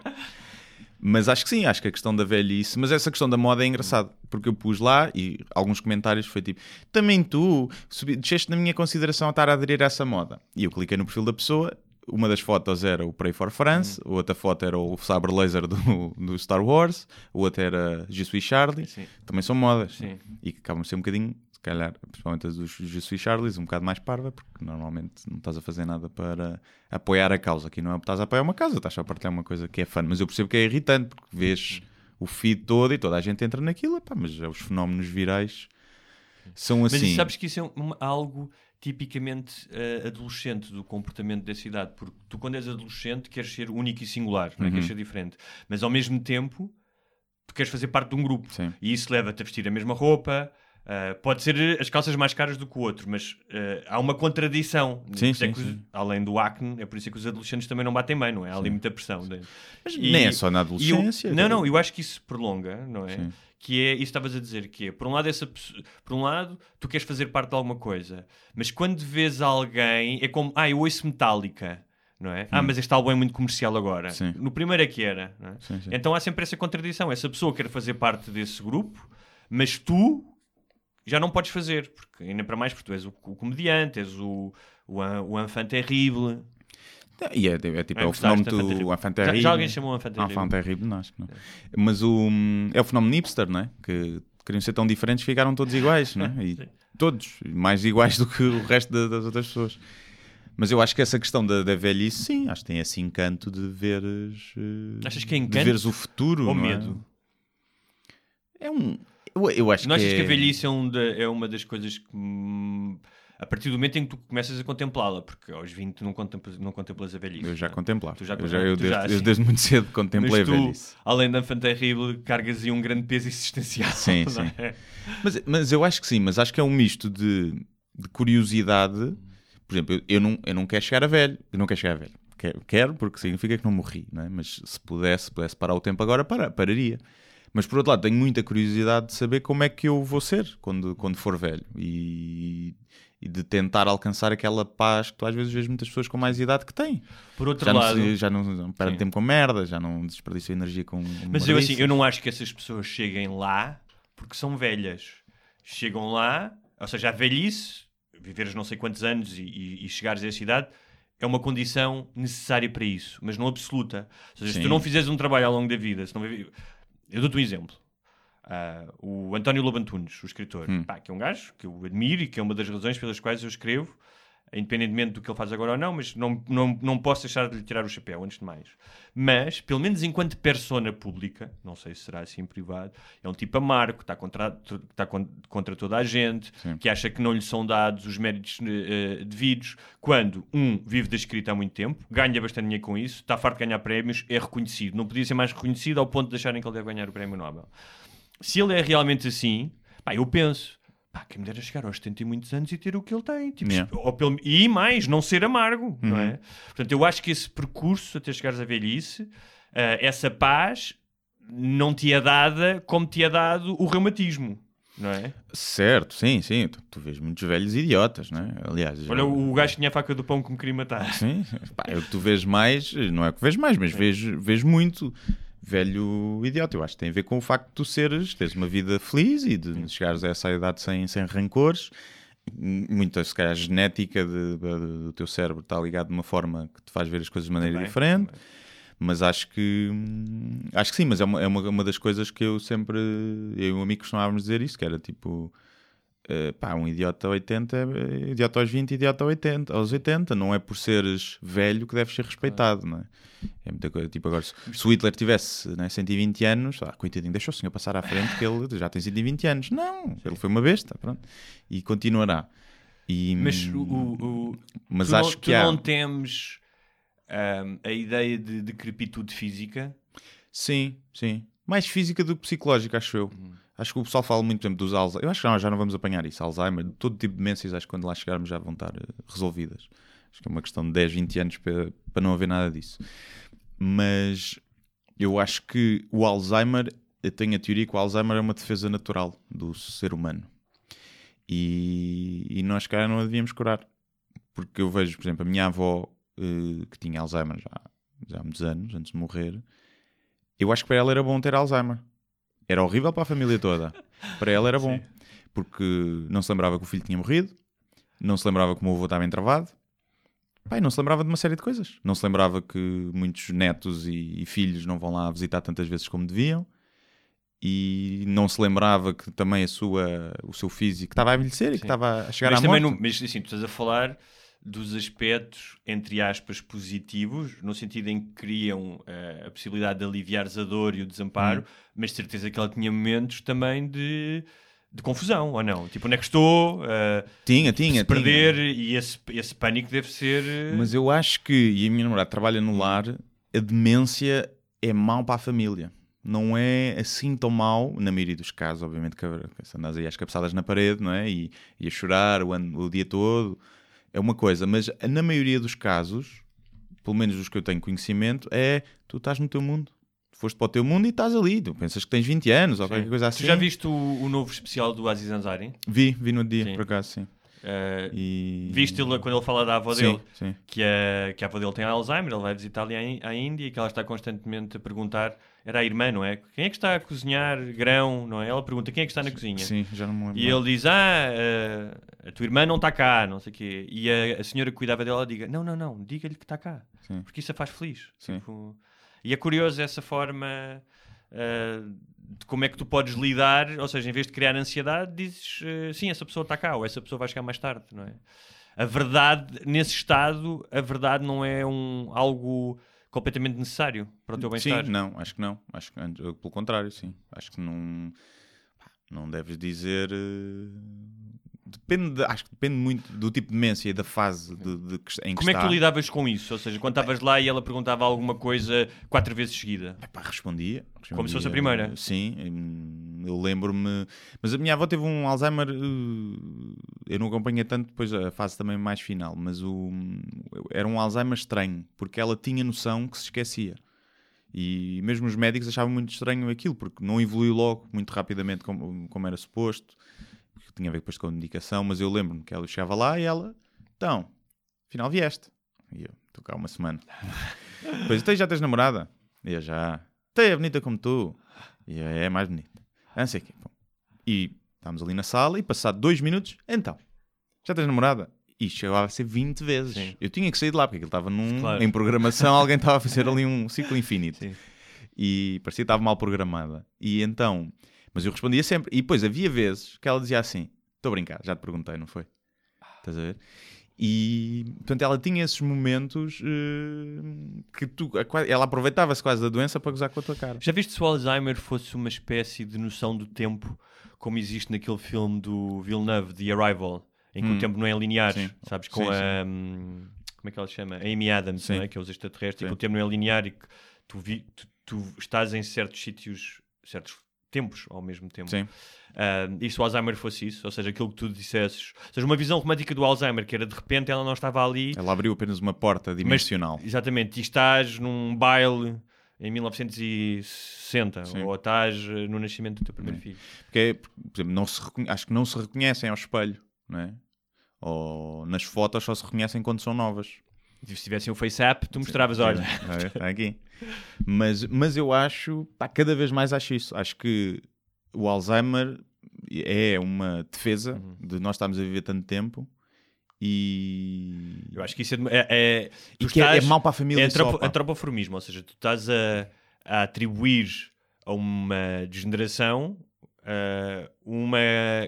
Mas acho que sim, acho que a questão da velhice, mas essa questão da moda é engraçado, porque eu pus lá e alguns comentários foi tipo, também tu subi, desceste na minha consideração a estar a aderir a essa moda. E eu cliquei no perfil da pessoa, uma das fotos era o Pray for France, a outra foto era o sabre laser do, do Star Wars, outra era Je suis Charlie, Sim. também são modas. Sim. E que acabam de ser um bocadinho, se calhar, principalmente as dos Je suis Charlies, um bocado mais parva, porque normalmente não estás a fazer nada para apoiar a causa. Aqui não é estás a apoiar uma causa, estás a partilhar uma coisa que é fã. Mas eu percebo que é irritante, porque vês o feed todo e toda a gente entra naquilo, epá, mas os fenómenos virais são Mas assim. isso, sabes que isso é um- algo tipicamente eh, adolescente do comportamento da cidade, porque tu quando és adolescente queres ser único e singular, não é? Uhum. queres ser diferente, mas ao mesmo tempo tu queres fazer parte de um grupo Sim. e isso leva-te a vestir a mesma roupa. Eh, pode ser as calças mais caras do que o outro, mas eh, há uma contradição. Sim, é sim, os- sim. além do acne, é por isso é que os adolescentes também não batem bem, não é? Há ali muita pressão. né? Mas E- nem é só na E eu- adolescência. não, não, eu acho que isso prolonga, não é? Sim. Que é, isso estavas a dizer, que é, por um lado, essa, por um lado, tu queres fazer parte de alguma coisa, mas quando vês alguém, é como, ah, eu ouço Metallica, não é? Ah, mas este álbum é muito comercial agora. Hum. Sim. No primeiro é que era, não é? Sim, sim. Então há sempre essa contradição, essa pessoa quer fazer parte desse grupo, mas tu já não podes fazer, porque ainda para mais, porque tu és o, o comediante, és o, o, o enfant terrible. E é, é tipo, É, é o fenómeno de Enfant do Terrible? Já- já alguém chamou Enfant Terrible? Enfant Terrible, não, acho que não. Mas o, é o fenómeno hipster, não é? Que queriam ser tão diferentes, ficaram todos iguais, não é? E todos, mais iguais do que o resto da- das outras pessoas. Mas eu acho que essa questão da, da velhice, sim, acho que tem esse encanto de veres, eh, Achas que é de encanto veres o futuro, ou é? medo? É um... Eu, eu acho Não que achas é... que a velhice é, um da- é uma das coisas que. hum, a partir do momento em que tu começas a contemplá-la, porque aos 20 tu não contemplas, não contemplas a velhice. Eu já não é? contemplava. Tu já eu, já, eu desde, já, desde, sim. desde muito cedo contemplei Mas a tu, velhice. além da Enfant Terrible, cargas aí um grande peso existencial. Sim, sim. é? Mas, mas eu acho que sim, mas acho que é um misto de, de curiosidade. Por exemplo, eu, eu não, eu não quero chegar a velho. Eu não quero chegar a velho. Quero, quero porque significa que não morri, não é? Mas se pudesse, pudesse parar o tempo agora, para, pararia. Mas por outro lado, tenho muita curiosidade de saber como é que eu vou ser quando, quando for velho. E, e de tentar alcançar aquela paz que tu às vezes vês muitas pessoas com mais idade que têm. Por outro Já não, lado. se- já não, não perdem tempo com merda, já não desperdiçam energia com. Mas eu assim, eu não acho que essas pessoas cheguem lá porque são velhas. Chegam lá, ou seja, a velhice, viveres não sei quantos anos e, e, e chegares a essa idade, é uma condição necessária para isso, mas não absoluta. Ou seja, se Sim. tu não fizeres um trabalho ao longo da vida, se não eu dou-te um exemplo. Ah, o António Lobantunes, o escritor, Hum. pá, que é um gajo que eu admiro e que é uma das razões pelas quais eu escrevo, independentemente do que ele faz agora ou não, mas não, não, não posso deixar de lhe tirar o chapéu, antes de mais. Mas, pelo menos enquanto persona pública, não sei se será assim privado, é um tipo amargo, está contra, está con- contra toda a gente, Sim. que acha que não lhe são dados os méritos eh, devidos, quando, um, vive da escrita há muito tempo, ganha bastante dinheiro com isso, está farto de ganhar prémios, é reconhecido. Não podia ser mais reconhecido ao ponto de acharem que ele deve ganhar o prémio Nobel. Se ele é realmente assim, pá, eu penso, pá, quem me dera chegar aos 70 e muitos anos e ter o que ele tem. Tipo, Yeah. ou pelo- e mais, não ser amargo, não Uhum. é? Portanto, eu acho que esse percurso até chegares à velhice, ah, essa paz, não te é dada como te é dado o reumatismo, não é? Certo, sim, sim. Tu, tu vês muitos velhos idiotas, não é? Aliás, já- Olha, o gajo que tinha a faca do pão que me queria matar. Sim, pá, é o que tu vês mais, não é o que vês mais, mas vês, vês muito velho idiota. Eu acho que tem a ver com o facto de tu seres, teres uma vida feliz e de chegares a essa idade sem, sem rancores. Muita, se calhar, genética de- de- do teu cérebro está ligado de uma forma que te faz ver as coisas de maneira Também, diferente. também. Mas acho que acho que sim, mas é uma, é uma, uma das coisas que eu sempre eu e um amigo costumávamos dizer isso, que era tipo eh, pá, um idiota 80 é idiota aos 20, idiota aos 80, aos 80. Não é por seres velho que deves ser respeitado, não é? É muita coisa. Tipo, agora, se, se o Hitler tivesse né, 120 anos, ah, coitadinho, deixa o senhor passar à frente que ele já tem 120 anos. Não, ele foi uma besta, pronto. E continuará. E, Mas, o, o- mas tu, acho não, que tu há... não temes ahm, a ideia de decrepitude física? Sim, sim. Mais física do que psicológica, acho eu. Acho que o pessoal fala muito tempo dos Alzheimer. Eu acho que não, já não vamos apanhar isso. Alzheimer, todo tipo de demências, acho que quando lá chegarmos já vão estar eh, resolvidas. Acho que é uma questão de 10, 20 anos para, para não haver nada disso. Mas eu acho que o Alzheimer, eu tenho a teoria que o Alzheimer é uma defesa natural do ser humano. E, e nós, cara, não a devíamos curar. Porque eu vejo, por exemplo, a minha avó, eh, que tinha Alzheimer já, já há muitos anos, antes de morrer, eu acho que para ela era bom ter Alzheimer. Era horrível para a família toda. Para ela era bom. Porque não se lembrava que o filho tinha morrido, não se lembrava que o meu avô estava entravado, Pai, não se lembrava de uma série de coisas. Não se lembrava que muitos netos e, e filhos não vão lá visitar tantas vezes como deviam. E não se lembrava que também a sua, o seu físico estava a envelhecer e que estava a chegar mas à também morte. não, mas assim, tu estás a falar dos aspectos, entre aspas, positivos, no sentido em que criam eh, a possibilidade de aliviares a dor e o desamparo, Hum. mas de certeza que ela tinha momentos também de, de confusão, ou não? Tipo, onde é que estou? Eh, Tinha, tinha, se perder, e esse, esse pânico deve ser... eh, Mas eu acho que, e a minha namorada trabalha no lar, a demência é mau para a família. Não é assim tão mau, na maioria dos casos, obviamente, que se andas aí às cabeçadas na parede, não é? E, e a chorar o, ano- o dia todo, é uma coisa. Mas na maioria dos casos, pelo menos dos que eu tenho conhecimento, é tu estás no teu mundo. Foste para o teu mundo e estás ali. Tu pensas que tens 20 anos ou qualquer coisa assim. Tu já viste o, o novo especial do Aziz Ansari? Vi, vi no dia, Sim. por acaso, sim. Eh, E... Viste quando ele fala da avó Sim, dele? sim. que a, que a avó dele tem Alzheimer, ele vai visitar ali à, Índia e que ela está constantemente a perguntar, era a irmã, não é? Quem é que está a cozinhar grão, não é? Ela pergunta quem é que está na cozinha. Sim, já não me lembro. E ele diz, ah, eh, a tua irmã não está cá, não sei o quê. E a, a senhora que cuidava dela diga, não, não, não, diga-lhe que está cá, porque isso a faz feliz. Tipo, e é curioso essa forma eh, de como é que tu podes lidar, ou seja, em vez de criar ansiedade, dizes, eh, sim, essa pessoa está cá, ou essa pessoa vai chegar mais tarde, não é? A verdade, nesse estado, a verdade não é um, algo completamente necessário para o teu bem-estar. Sim, não, acho que não. Acho que antes- pelo contrário, sim. Acho que não, não deves dizer. eh, Depende, de- acho que depende muito do tipo de demência e da fase de, de que, em que Como é que está. tu lidavas com isso? Ou seja, quando estavas lá e ela perguntava alguma coisa quatro vezes seguida. Epá, respondia, respondia. Como se fosse a primeira. Sim, hum, eu lembro-me. Mas a minha avó teve um Alzheimer. eh, Eu não acompanhei tanto depois a fase também mais final, mas o, era um Alzheimer estranho, porque ela tinha noção que se esquecia. E mesmo os médicos achavam muito estranho aquilo, porque não evoluiu logo muito rapidamente como, como era suposto. Que tinha a ver depois com a medicação, mas eu lembro-me que ela chegava lá e ela, então, afinal vieste. E eu, estou cá uma semana. Depois, então já tens namorada? E eu já, até é bonita como tu. E eu, é mais bonita. Ah, Não sei o quê. Bom. E estávamos ali na sala e passado dois minutos, então, já tens namorada? E chegava a ser 20 vezes. Sim. Eu tinha que sair de lá, porque aquilo estava num, Claro. em programação, alguém estava a fazer ali um ciclo infinito. Sim. E parecia que estava mal programada. E então, mas eu respondia sempre. E depois havia vezes que ela dizia assim: Estou a brincar, já te perguntei, não foi? Estás a ver? E portanto ela tinha esses momentos eh, que tu, ela aproveitava-se quase da doença para gozar com a tua cara. Já viste se o Alzheimer fosse uma espécie de noção do tempo, como existe naquele filme do Villeneuve, The Arrival, em que o tempo não é linear, Sim. sabes? Com Sim, sim. a. hum, Como é que ela se chama? A Amy Adams, Sim. é? que é os extraterrestres, e Sim. que o tempo não é linear e que tu, vi- tu- tu estás em certos sítios, certos tempos ao mesmo tempo. Sim. Ah, e se o Alzheimer fosse isso, ou seja, aquilo que tu dissesses, ou seja, uma visão romântica do Alzheimer, que era de repente ela não estava ali, Ela abriu apenas uma porta dimensional. Exatamente, e estás num baile em 1960 Sim. ou estás eh, no nascimento do teu primeiro filho. Porque, é, por exemplo, não se acho que não se reconhecem ao espelho, não é? Ou nas fotos só se reconhecem quando são novas. Se tivessem o FaceApp, tu mostravas, olha. Está aqui. Mas, mas eu acho, pá, cada vez mais acho isso. Acho que o Alzheimer é uma defesa Uhum. de nós estarmos a viver tanto tempo e. Eu acho que isso é. é, é- E que é- é estás- mau para a família É antropo- antropoformismo, ou seja, tu estás a, a atribuir a uma degeneração ah, uma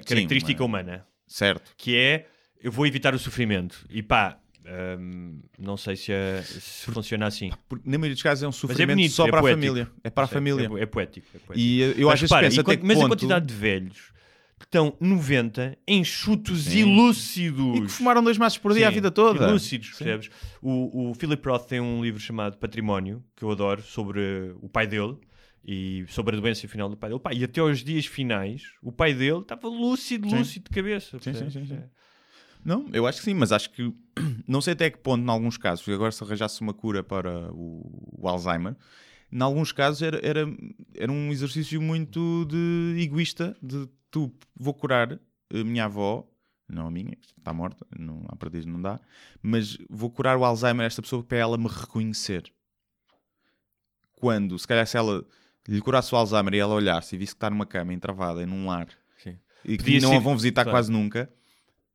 característica uma- humana, Certo. que é eu vou evitar o sofrimento. E pá, não sei se, é- se funciona assim. Porque, na maioria dos casos é um é sofrimento bonito, só é para poético. a família. É para a É- família. É, é poético. é poético. E eh, eu mas às vezes repara, penso até mas a ponto... quantidade de velhos que estão 90 enxutos Sim. e lúcidos. E que fumaram dois maços por dia a Sim, vida toda. e lúcidos, percebes? O, o Philip Roth tem um livro chamado Património, que eu adoro, sobre o pai dele e sobre a doença final do pai dele. Pá, e até aos dias finais, o pai dele estava lúcido, Sim. lúcido de cabeça. Sim, sim, sim, sim. É. Não, eu acho que sim, mas acho que não sei até que ponto, em alguns casos, agora se arranjasse uma cura para o, o Alzheimer, em alguns casos era, era, era um exercício muito de egoísta, de tu vou curar a minha avó, não a minha, está morta, não, a partir não dá, mas vou curar o Alzheimer a esta pessoa para ela me reconhecer. Quando, se calhar se ela lhe curasse o Alzheimer e ela olhasse e visse que está numa cama entravada e num lar Sim. e que Podia não ser- a vão visitar claro. quase nunca,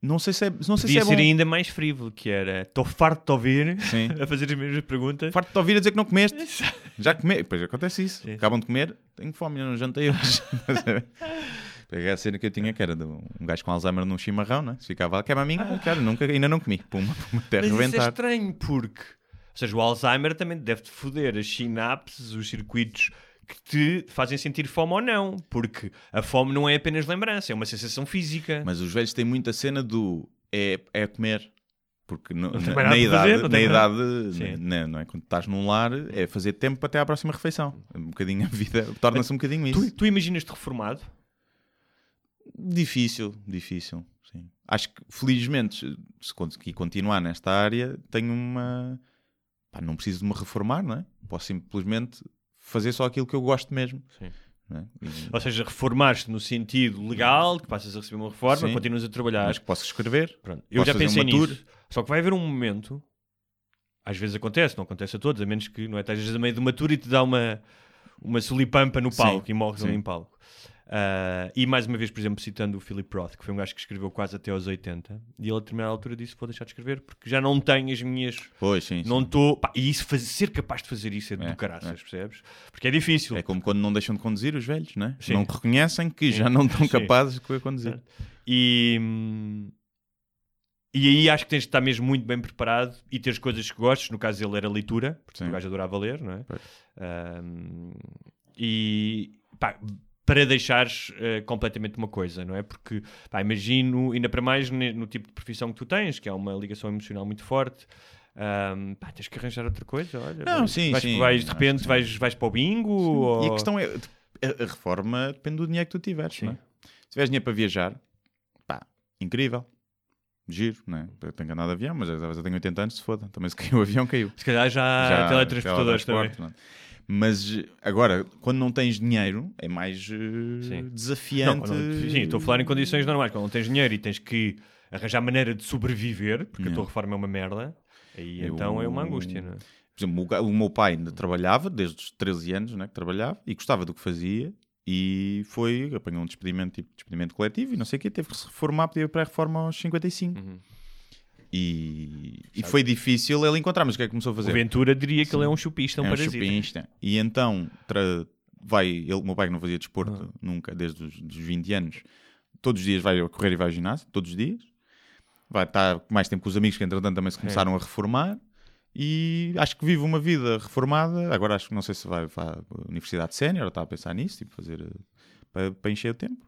não sei se é, não sei Podia se é ser bom. ainda mais frívolo, que era estou farto de ouvir Sim. a fazer as mesmas perguntas. Farto de ouvir a dizer que não comeste. Já comei. Pois acontece isso. Sim. Acabam de comer, tenho fome, não jantei hoje. Peguei a cena que eu tinha que era de um gajo com Alzheimer num chimarrão, né? Se ficava lá, quer uma minha, cara, nunca, ainda não comi. Puma, puma, até Mas isso é estranho porque, ou seja, o Alzheimer também deve-te foder as sinapses, os circuitos que te fazem sentir fome ou não, porque a fome não é apenas lembrança, é uma sensação física. Mas os velhos têm muita cena do é, é comer. Porque no- na, na fazer, idade, não na idade na- não é? quando estás num lar, é fazer tempo até à próxima refeição. Um bocadinho a vida torna-se um bocadinho isso. Tu, tu imaginas-te reformado? Difícil, difícil. Sim. Acho que, felizmente, se conseguir continuar nesta área, tenho uma. Pá, não preciso de me reformar, não é? Posso simplesmente fazer só aquilo que eu gosto mesmo. Sim. é? Ou seja, reformar-te no sentido legal, que passas a receber uma reforma, Sim. continuas a trabalhar. Acho que posso escrever. Pronto. Eu Posso já pensei uma tour. nisso. Só que vai haver um momento, às vezes acontece, não acontece a todos, a menos que não é, estejas a meio de uma tour e te dá uma, uma solipampa no Sim, palco e morres ali sim. em palco. Ah, e mais uma vez, por exemplo, citando o Philip Roth, que foi um gajo que escreveu quase até aos 80, e ele a determinada altura disse: Vou deixar de escrever porque já não tenho as minhas. Pois, sim. Não estou. E isso, faz- ser capaz de fazer isso é, É, do caraças, é. percebes? Porque é difícil. É como quando não deixam de conduzir os velhos, não é? Sim. Não reconhecem que já Sim. não estão Sim. capazes de conduzir. E, hum, e aí acho que tens de estar mesmo muito bem preparado e ter coisas que gostes. No caso dele era leitura, porque Sim. o gajo adorava ler, não é? Hum, e pá, para deixares eh, completamente uma coisa, não é? Porque pá, imagino, ainda para mais no tipo de profissão que tu tens, que é uma ligação emocional muito forte. hum, pá, tens que arranjar outra coisa, olha. Não, vais, sim, vais, sim, vais, de repente que vais, vais para o bingo E ou... a questão é: a, reforma depende do dinheiro que tu tiveres, Sim. não é? Se tiveres dinheiro para viajar, pá, incrível. Giro, não é? Eu tenho andado de avião, mas às vezes eu tenho 80 anos, se foda. Também se caiu o avião, caiu. Se calhar já, Já- teletransportadores também. Mas agora, quando não tens dinheiro, é mais eh, Sim. Não, desafiante. quando- sim, estou a falar em condições normais. Quando não tens dinheiro e tens que arranjar maneira de sobreviver, porque a Yeah. tua reforma é uma merda, aí Eu- então é uma angústia, não é? Por exemplo, o meu pai ainda trabalhava, desde os 13 anos né, que trabalhava, e gostava do que fazia, e foi, apanhou um despedimento, tipo despedimento coletivo, e não sei o quê, teve que se reformar, pedir para a reforma aos 55. Uhum. E, e foi difícil ele encontrar, mas o que é que começou a O fazer? Ventura diria que ele é um chupista, um é um parasita. chupinista. E então tra- vai, ele, o meu pai que não fazia desporto Ah. nunca, desde os dos 20 anos, todos os dias vai correr e vai ao ginásio, todos os dias. Vai estar mais tempo com os amigos que entretanto também se É. começaram a reformar. E acho que vive uma vida reformada. Agora acho que não sei se vai, vai à Universidade Sénior, está a pensar nisso, tipo, fazer eh, para, para encher o tempo.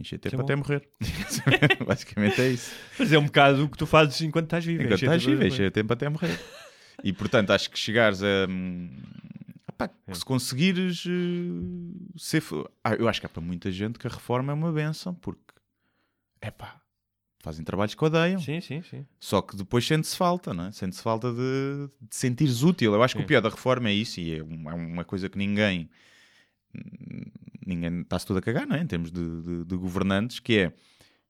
Encher tempo é até morrer. Basicamente é isso. Mas é um bocado o que tu fazes enquanto estás vivo. Enquanto encher-te estás vivo, encher tempo até morrer. E portanto, acho que chegares a. hum, epá, que se conseguires eh, ser. Ah, eu acho que há para muita gente que a reforma é uma benção, porque. Epá, fazem trabalhos que odeiam. Sim, sim, sim. Só que depois sente-se falta, não é? Sente-se falta de, de sentires útil. Eu acho que Sim. o pior da reforma é isso, e é, um- é uma coisa que ninguém. Ninguém está-se tudo a cagar, não é? Em termos de, de- de governantes, que é.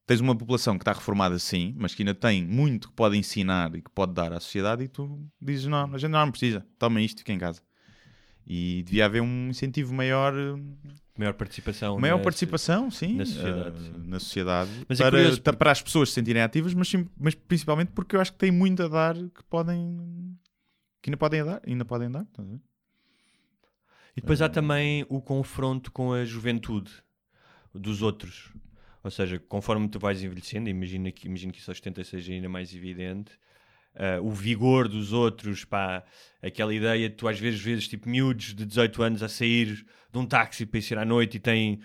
Tens uma população que está reformada sim, mas que ainda tem muito que pode ensinar e que pode dar à sociedade, e tu dizes: não, a gente não precisa, toma isto, fica em casa. E devia haver um incentivo maior, eh, Maior participação. maior na- participação, sim, na sociedade, eh, sim. na sociedade, Mas é para, curioso ta- para as pessoas se sentirem ativas, mas, sim- mas principalmente porque eu acho que tem muito a dar que podem que ainda podem dar, ainda podem dar. E depois há também o confronto com a juventude. dos outros. Ou seja, conforme tu vais envelhecendo, imagina que, imagino que isso aos 70 seja ainda mais evidente, ah, o vigor dos outros, pá, aquela ideia de tu às vezes vezes tipo miúdos de 18 anos a sair de um táxi para ir à noite e têm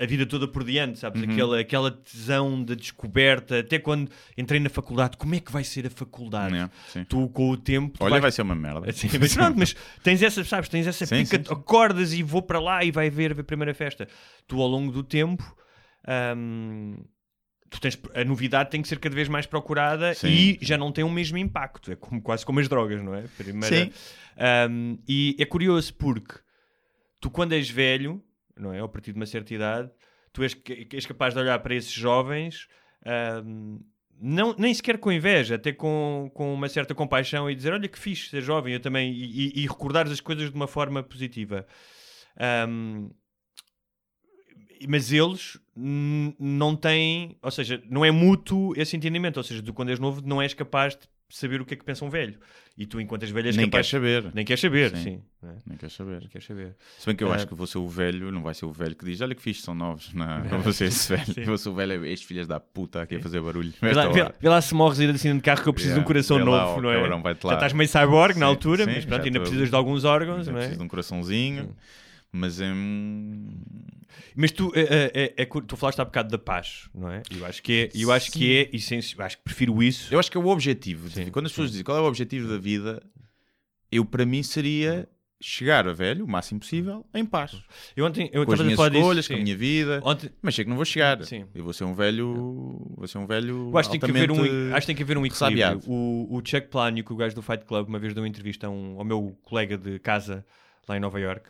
a vida toda por diante, sabes? Uhum. Aquela, aquela tesão da descoberta, até quando entrei na faculdade, como é que vai ser a faculdade? É. Tu com o tempo. Olha, vais- vai ser uma merda. Sim, mas pronto, mas tens essa, sabes, tens essa Sim, pica, sim, acordas e vou para lá e vai ver a primeira festa. Tu ao longo do tempo, hum, tu tens, a novidade tem que ser cada vez mais procurada e já não tem o mesmo impacto. É como, quase como as drogas, não é? Primeira, Sim. Hum, e é curioso porque tu quando és velho, não é? A partir de uma certa idade, tu és, és capaz de olhar para esses jovens hum, não, nem sequer com inveja, até com, com uma certa compaixão e dizer: Olha que fixe ser jovem, eu também, e, e, e recordares as coisas de uma forma positiva. Hum, mas eles não têm, ou seja, não é mútuo esse entendimento. Ou seja, tu quando és novo não és capaz de saber o que é que pensa um velho. E tu, enquanto és velho, és Nem capaz queres saber. nem queres saber, sim. Sim. é? Nem queres saber. Nem queres saber. Se bem que eu Ah. acho que vou ser o velho, não vai ser o velho que diz: Olha que fixe, são novos. Não, não vou ser esse velho. Sim. Vou ser o velho, estes filhas da puta aqui a fazer barulho. Vê lá, vê, vê lá se morres ir assim de carro que eu preciso de um Yeah, coração lá, novo, não é? Já estás meio cyborg na Sim, altura, sim, mas pronto, ainda tô- precisas de alguns órgãos, não é? preciso de um coraçãozinho. Mas hum, Mas tu, é, é, é, é cur- tu falaste há bocado da paz, não é? Eu acho que é, eu acho que é essencial, acho que prefiro isso. eu acho que é o objetivo. Sim, Quando as pessoas dizem qual é o objetivo da vida, eu para mim seria chegar a velho, o máximo possível, em paz. Eu ontem eu com as minhas falar disso, escolhas, com a minha vida. Ontem, Mas sei que não vou chegar. Sim. Eu vou ser um velho. Vou ser um velho. eu acho que, tem que haver um, acho que tem que haver um equilíbrio. ressabiado. O, o Chuck Palahniuk, o gajo do Fight Club, uma vez deu uma entrevista a um- ao meu colega de casa lá em Nova York,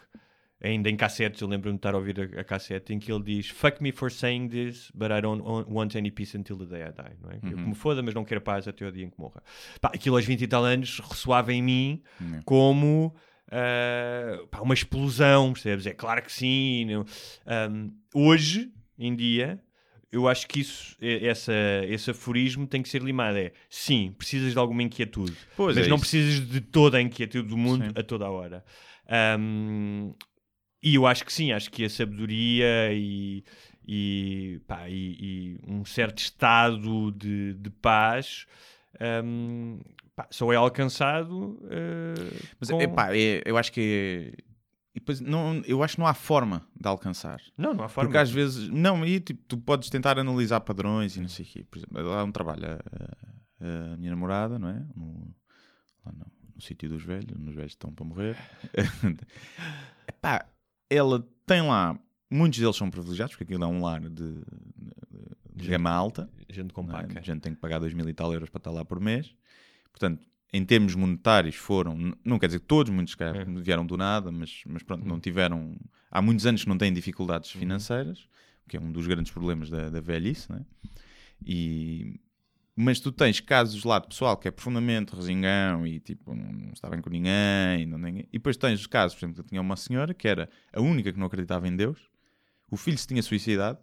ainda em cassetes, eu lembro-me de estar a ouvir a, a cassete, em que ele diz: Fuck me for saying this, but I don't on- want any peace until the day I die. Não é? Eu que me foda, mas não quero paz até o dia em que morra. Pá, aquilo aos 20 e tal anos ressoava em mim Não. como ah, pá, uma explosão, percebes? É claro que sim. não- Ahm, hoje, em dia, eu acho que isso, essa, esse aforismo tem que ser limado. É sim, precisas de alguma inquietude, Pois mas é não isso. precisas de toda a inquietude do mundo Sim. a toda a hora. Ahm, e eu acho que sim, acho que a sabedoria e, e, pá, e- e um certo estado de, de paz ahm, pá, só é alcançado. ah, Mas com- epá, é, eu acho que é. E depois, não, eu acho que não há forma de alcançar. Não, não há forma. Porque às vezes. Não, e tipo, tu podes tentar analisar padrões e não sei o quê. Por exemplo, lá um trabalho. A, a minha namorada, não é? No, lá no, no sítio dos velhos, nos velhos estão para morrer. Epá, ela tem lá. Muitos deles são privilegiados, porque aquilo é um lar de, de- de gama alta. Gente com é? gente tem que pagar 2 mil e tal euros para estar lá por mês. Portanto, em termos monetários foram, não quer dizer que todos, muitos cá É. vieram do nada, mas, mas pronto, Uhum. não tiveram. Há muitos anos que não têm dificuldades financeiras, que é um dos grandes problemas da, da velhice, né? E, mas tu tens casos lá de pessoal que é profundamente resingão e tipo, não, está bem com ninguém, não ninguém. e depois tens os casos, por exemplo, eu tinha uma senhora que era a única que não acreditava em Deus, o filho se tinha suicidado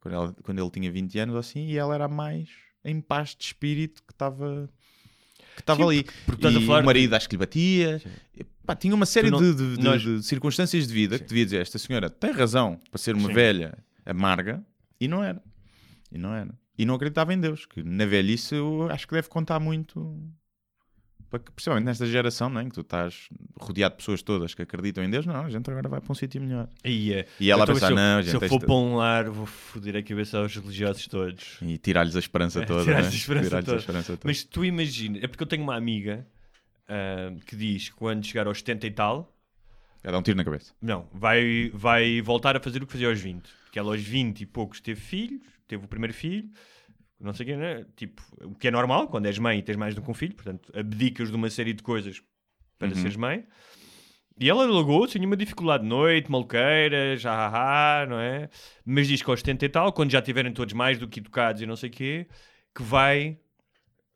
quando, ela- quando ele tinha 20 anos assim, e ela era mais em paz de espírito que estava que estava Sim, ali. porque a e falar o marido acho que lhe batia. Pá, tinha uma série não- de, de- de- nós- de circunstâncias de vida que devia dizer esta senhora tem razão para ser uma Sim. velha amarga e não era. E não era. E não acreditava em Deus, que na velhice eu acho que deve contar muito. para que- Principalmente nesta geração, não é? que tu estás rodeado de pessoas todas que acreditam em Deus, não, a gente agora vai para um sítio melhor. E, eh, E ela a pensar, se eu, não, se gente, eu for esta- para um lar, vou foder a cabeça aos religiosos todos. E tirar-lhes a esperança É, toda. tirar-lhes né? a esperança Tirar-lhes toda. esperança toda. Mas tu imagina, é porque eu tenho uma amiga ah, que diz que quando chegar aos 70 e tal, Quer dar um tiro na cabeça. não, vai, vai voltar a fazer o que fazia aos 20. Porque ela aos 20 e poucos teve filhos, teve o primeiro filho, não sei o que, né? Tipo, o que é normal quando és mãe e tens mais do que um filho, portanto, abdicas de uma série de coisas para Uhum. seres mãe. E ela largou sem nenhuma dificuldade de noite, maluqueira, já, ha, ha, não é? Mas diz que aos 70 e tal, quando já tiverem todos mais do que educados e não sei o quê, que vai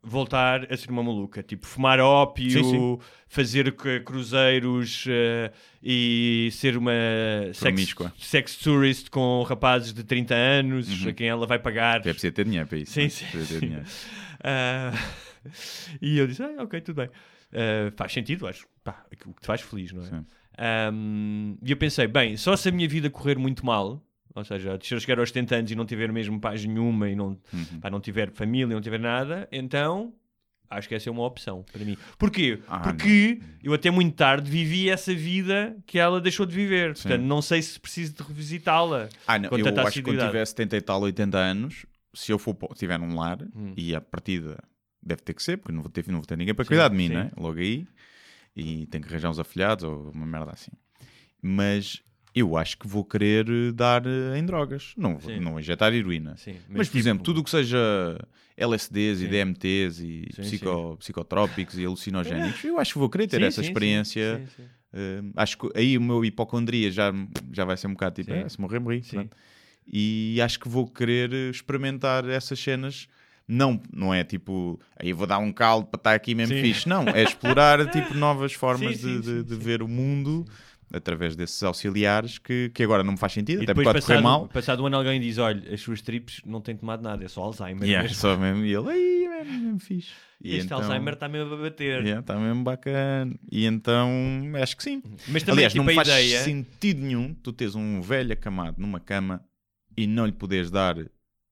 voltar a ser uma maluca. Tipo, fumar ópio, Sim, sim. fazer cruzeiros eh, e ser uma sex, sex tourist com rapazes de 30 anos Uhum. a quem ela vai pagar. É preciso ter dinheiro para isso. Sim, né? sim, sim. dinheiro. Ah, e eu disse, ah, ok, tudo bem. Ah, faz sentido, acho. Pá, o que te faz feliz, não é? Ahm, e eu pensei, bem, só se a minha vida correr muito mal, ou seja, se eu chegar aos 70 anos e não tiver mesmo paz nenhuma e não, Uhum. pá, não tiver família, não tiver nada, então acho que essa é uma opção para mim. Porquê? Ah, Porque eu até muito tarde vivi essa vida que ela deixou de viver. Sim. Portanto, não sei se preciso de revisitá-la. Ah, não, eu acho que quando tiver 70 e tal, 80 anos, se eu for tiver num lar Hum. e a partida deve ter que ser, porque não vou ter, não vou ter ninguém para cuidar de mim, sim. né? Logo aí, e tenho que arranjar uns afilhados ou uma merda assim. Mas eu acho que vou querer eh, dar eh, em drogas, não, Sim. não injetar heroína. Sim, Mas, por tipo- exemplo, tudo o que seja LSDs e Sim. DMTs e Sim, psico- psicotrópicos e alucinogénicos, eu acho que vou querer ter Sim, essa sim, sim, experiência. sim, sim. Eh, acho que aí o meu hipocondria já, já vai ser um bocado tipo, Sim. "Ah, se morrer, morri. Sim. E acho que vou querer experimentar essas cenas. Não, não é tipo, aí vou dar um caldo para estar aqui mesmo Sim. fixe. Não, é explorar tipo novas formas Sim, sim, de, de- sim, de sim. ver o mundo através desses auxiliares que, que agora não me faz sentido, E até depois, porque pode correr passado, mal. passado um ano, alguém diz: Olha, as suas trips não têm tomado nada, é só Alzheimer. Yeah, mesmo. só mesmo, e ele, aí, mesmo, mesmo fixe. E Este então- Alzheimer está mesmo a bater. Yeah, Está mesmo bacana. E então acho que sim. Mas também, Aliás, tipo, não faz ideia. sentido nenhum tu teres um velho acamado numa cama e não lhe poderes dar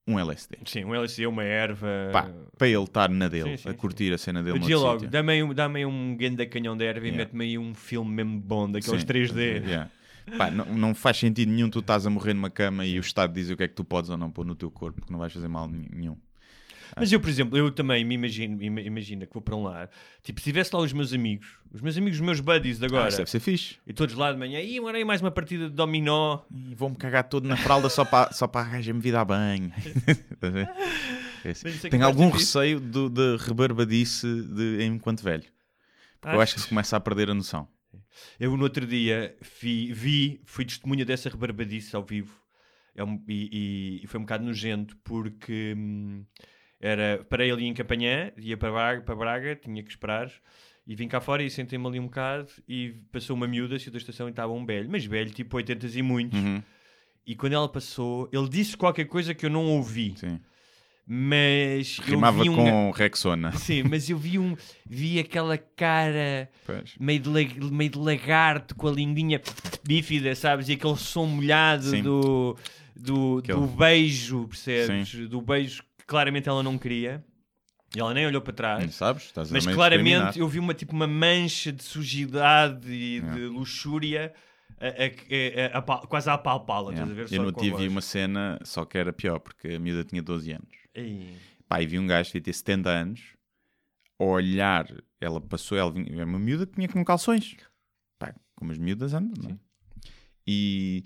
um LSD. Sim, um LSD, uma erva. Pá, para ele estar na dele, Sim, sim, a curtir a cena Eu dele dizia logo: dá-me aí um- aí um grande canhão de erva e Yeah. mete-me aí um filme mesmo bom, daqueles Sim, 3D. yeah. Pá, não, não faz sentido nenhum tu estás a morrer numa cama e o Estado diz o que é que tu podes ou não pôr no teu corpo, porque não vais fazer mal nenhum. Mas eu, por exemplo, eu também me imagino, ima- imagina que vou para um lar, tipo, se tivesse lá os meus amigos, os meus amigos, os meus buddies de Ah, agora, isso deve ser fixe. e todos lá de manhã, e agora aí mais uma partida de dominó. E vou-me cagar todo na fralda só para, só para a gaja me vir dar banho. A ver? É é Tenho algum receio do- de rebarbadice de, enquanto velho. Porque eu acho que se começa a perder a noção. Eu no outro dia vi, vi fui testemunha dessa rebarbadice ao vivo É um- e, e- e foi um bocado nojento porque hum, era, parei ali em Campanhã, ia para Braga, para Braga, tinha que esperar e vim cá fora e sentei-me ali um bocado e passou uma miúda, saiu da estação e estava um velho, mas velho, tipo 80 e muitos. Uhum, E quando ela passou, ele disse qualquer coisa que eu não ouvi, sim. mas eu Rimava vi um... com Rexona. Sim, mas eu vi um vi aquela cara Pois. meio de, lag- meio de lagarto com a lindinha bífida, sabes? E aquele som molhado Sim. do, do, Aquele- do beijo, percebes? Do beijo claramente ela não queria. E ela nem olhou para trás. Não sabes? Estás Mas claramente eu vi uma, tipo, uma mancha de sujidade e de luxúria a, a- a- quase a apalpá-la. Estás ver? Eu no vi voz. uma cena, só que era pior, porque a miúda tinha 12 anos. Ei. Pá, e vi um gajo que ter 70 anos a olhar, ela passou, ela vinha, é uma miúda que vinha com calções. Pá, como as miúdas andam, não é? E,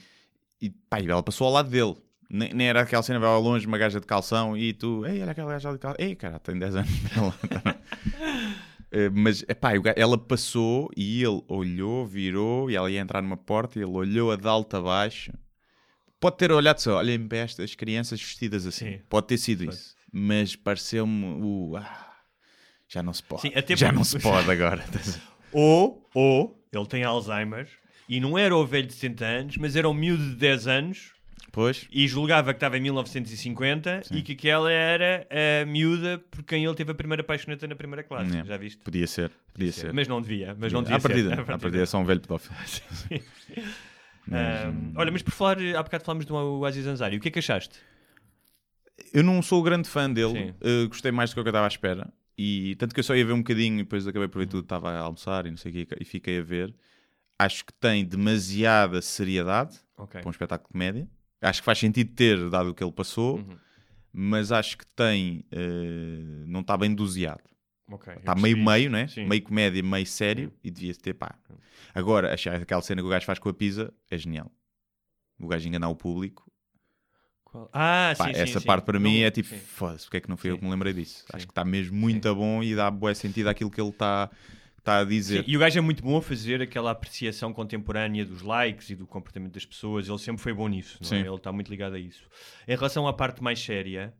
e pá, e ela passou ao lado dele. Nem, nem era aquela cena, vai ao longe, uma gaja de calção e tu, ei, olha aquela gaja de calção. Ei, cara, tem 10 anos. Eh, mas, epá, ela passou e ele olhou, virou e ela ia entrar numa porta e ele olhou a de alto a baixo. Pode ter olhado só, olhem para estas crianças vestidas assim. Sim. Pode ter sido Pode. isso. Mas pareceu-me o. ah, já não se pode. Sim, já não se pode agora. Ou, ou, ele tem Alzheimer e não era o velho de 60 anos, mas era o miúdo de 10 anos pois, e julgava que estava em 1950 e que aquela era a miúda por quem ele teve a primeira paixoneta na primeira classe. Yeah. Já viste? podia ser. Podia ser. Mas não devia. Mas não devia à partida, ser. à partida é só um velho pedófilo. Mas, Ahm, olha, mas por falar, há bocado falámos do Aziz Ansari. O que é que achaste? Eu não sou grande fã dele, Sim. uh, gostei mais do que eu estava à espera. E tanto que eu só ia ver um bocadinho e depois acabei por ver tudo, estava a almoçar e não sei o quê, e fiquei a ver. Acho que tem demasiada seriedade Ok. para um espetáculo de comédia. Acho que faz sentido ter, dado o que ele passou, Uhum. mas acho que tem. uh, não está bem doseado. ok. Está meio meio, né? Sim. Meio comédia, meio sério e devia ter pá. Agora, achar aquela cena que o gajo faz com a pizza é genial. O gajo enganar o público. Qual? Ah, Pá, sim, essa sim. parte para mim é tipo, foda-se, porque é que não fui eu que me lembrei disso? Acho que está mesmo muito bom e dá bué sentido àquilo que ele está tá a dizer. Sim, e o gajo é muito bom a fazer aquela apreciação contemporânea dos likes e do comportamento das pessoas. Ele sempre foi bom nisso. é? Ele está muito ligado a isso. Em relação à parte mais séria,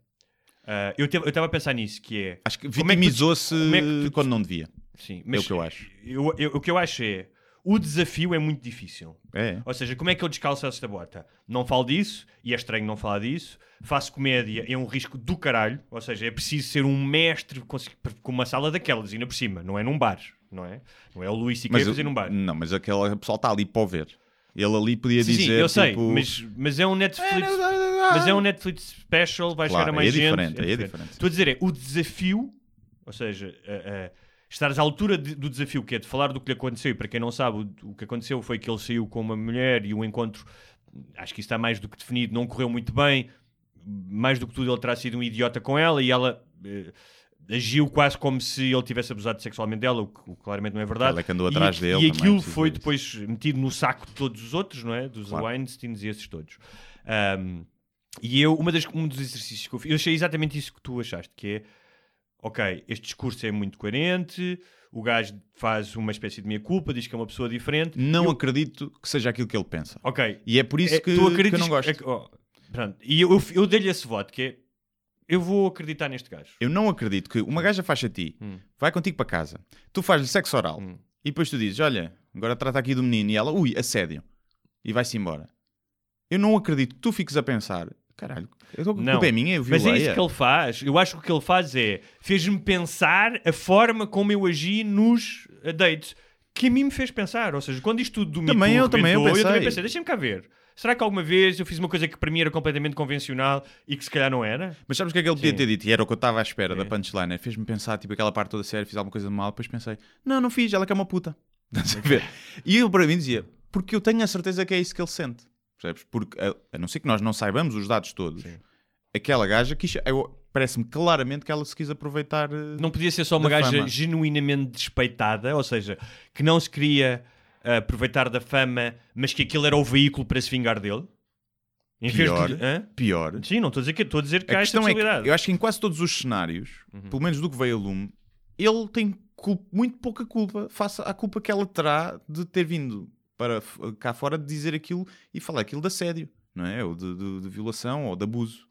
ah, eu estava a pensar nisso, que é... Acho que é vitimizou-se é tu- quando não devia. Sim, É o que eu acho. eu- eu- o que eu acho é... O desafio é muito difícil. É. Ou seja, como é que eu descalço esta bota? Não falo disso, e é estranho não falar disso. Faço comédia, é um risco do caralho. Ou seja, é preciso ser um mestre com com uma sala daquelas, ainda por cima. Não é num bar, não é? Não é o Luís a Mas, fazer num bar. não, mas aquele pessoal está ali para o ver. Ele ali podia Sim, dizer. sim, eu sei, tipo, mas, mas é um Netflix. "É, Mas é um Netflix special, vai Claro, chegar a mais é gente. diferente, aí é diferente. Estou a dizer, é o desafio, ou seja, uh, estares à altura de- do desafio que é de falar do que lhe aconteceu, e para quem não sabe, o, o que aconteceu foi que ele saiu com uma mulher e o encontro, acho que isso está mais do que definido, não correu muito bem, mais do que tudo ele terá sido um idiota com ela e ela eh, agiu quase como se ele tivesse abusado sexualmente dela, o que, o que claramente não é verdade. Ela é que andou E atrás aqui- dele E aquilo foi depois metido no saco de todos os outros, não é? Dos Claro. Weinsteins e esses todos. Um, e eu, uma das, um dos exercícios que eu fiz, eu achei exatamente isso que tu achaste, que é, ok, este discurso é muito coerente, o gajo faz uma espécie de meia-culpa, diz que é uma pessoa diferente. Não Eu- acredito que seja aquilo que ele pensa. Ok. E é por isso É, que, tu que eu não gosto. é oh. E eu, eu, eu dei-lhe esse voto, que é, eu vou acreditar neste gajo. Eu não acredito que uma gaja faz a ti, Hum. vai contigo para casa, tu fazes sexo oral Hum. e depois tu dizes: Olha, agora trata aqui do menino e ela, ui, assédio, e vai-se embora. Eu não acredito que tu fiques a pensar: Caralho, a culpa Não. é minha, eu Mas é violei isso que ele faz. Eu acho que o que ele faz é fez-me pensar a forma como eu agi nos dates. Que a mim me fez pensar. Ou seja, quando isto tudo do Também eu, também eu rebentou, também pensei. pensei, deixa-me cá ver. Será que alguma vez eu fiz uma coisa que para mim era completamente convencional e que se calhar não era? Mas sabes o que é que ele podia Sim. ter dito? E era o que eu estava à espera É. da punchline. é, Fez-me pensar, tipo, aquela parte toda séria, fiz alguma coisa de mal, depois pensei, não, não fiz, ela que é uma puta. Estás a ver? E ele para mim dizia, porque eu tenho a certeza que é isso que ele sente. Percebes? Porque, a, a não ser que nós não saibamos os dados todos, aquela gaja quis, eu- parece-me claramente que ela se quis aproveitar. eh, Não podia ser só uma gaja fama. genuinamente despeitada, ou seja, que não se queria aproveitar da fama, mas que aquilo era o veículo para se vingar dele? Em Pior. de-? Pior. Sim, não estou a dizer que estou a dizer que A há esta questão é que possibilidade. eu acho que em quase todos os cenários, pelo menos do que veio a lume, ele tem muito pouca culpa face à culpa que ela terá de ter vindo para cá fora de dizer aquilo e falar aquilo de assédio, não é? Ou de, de- de violação ou de abuso.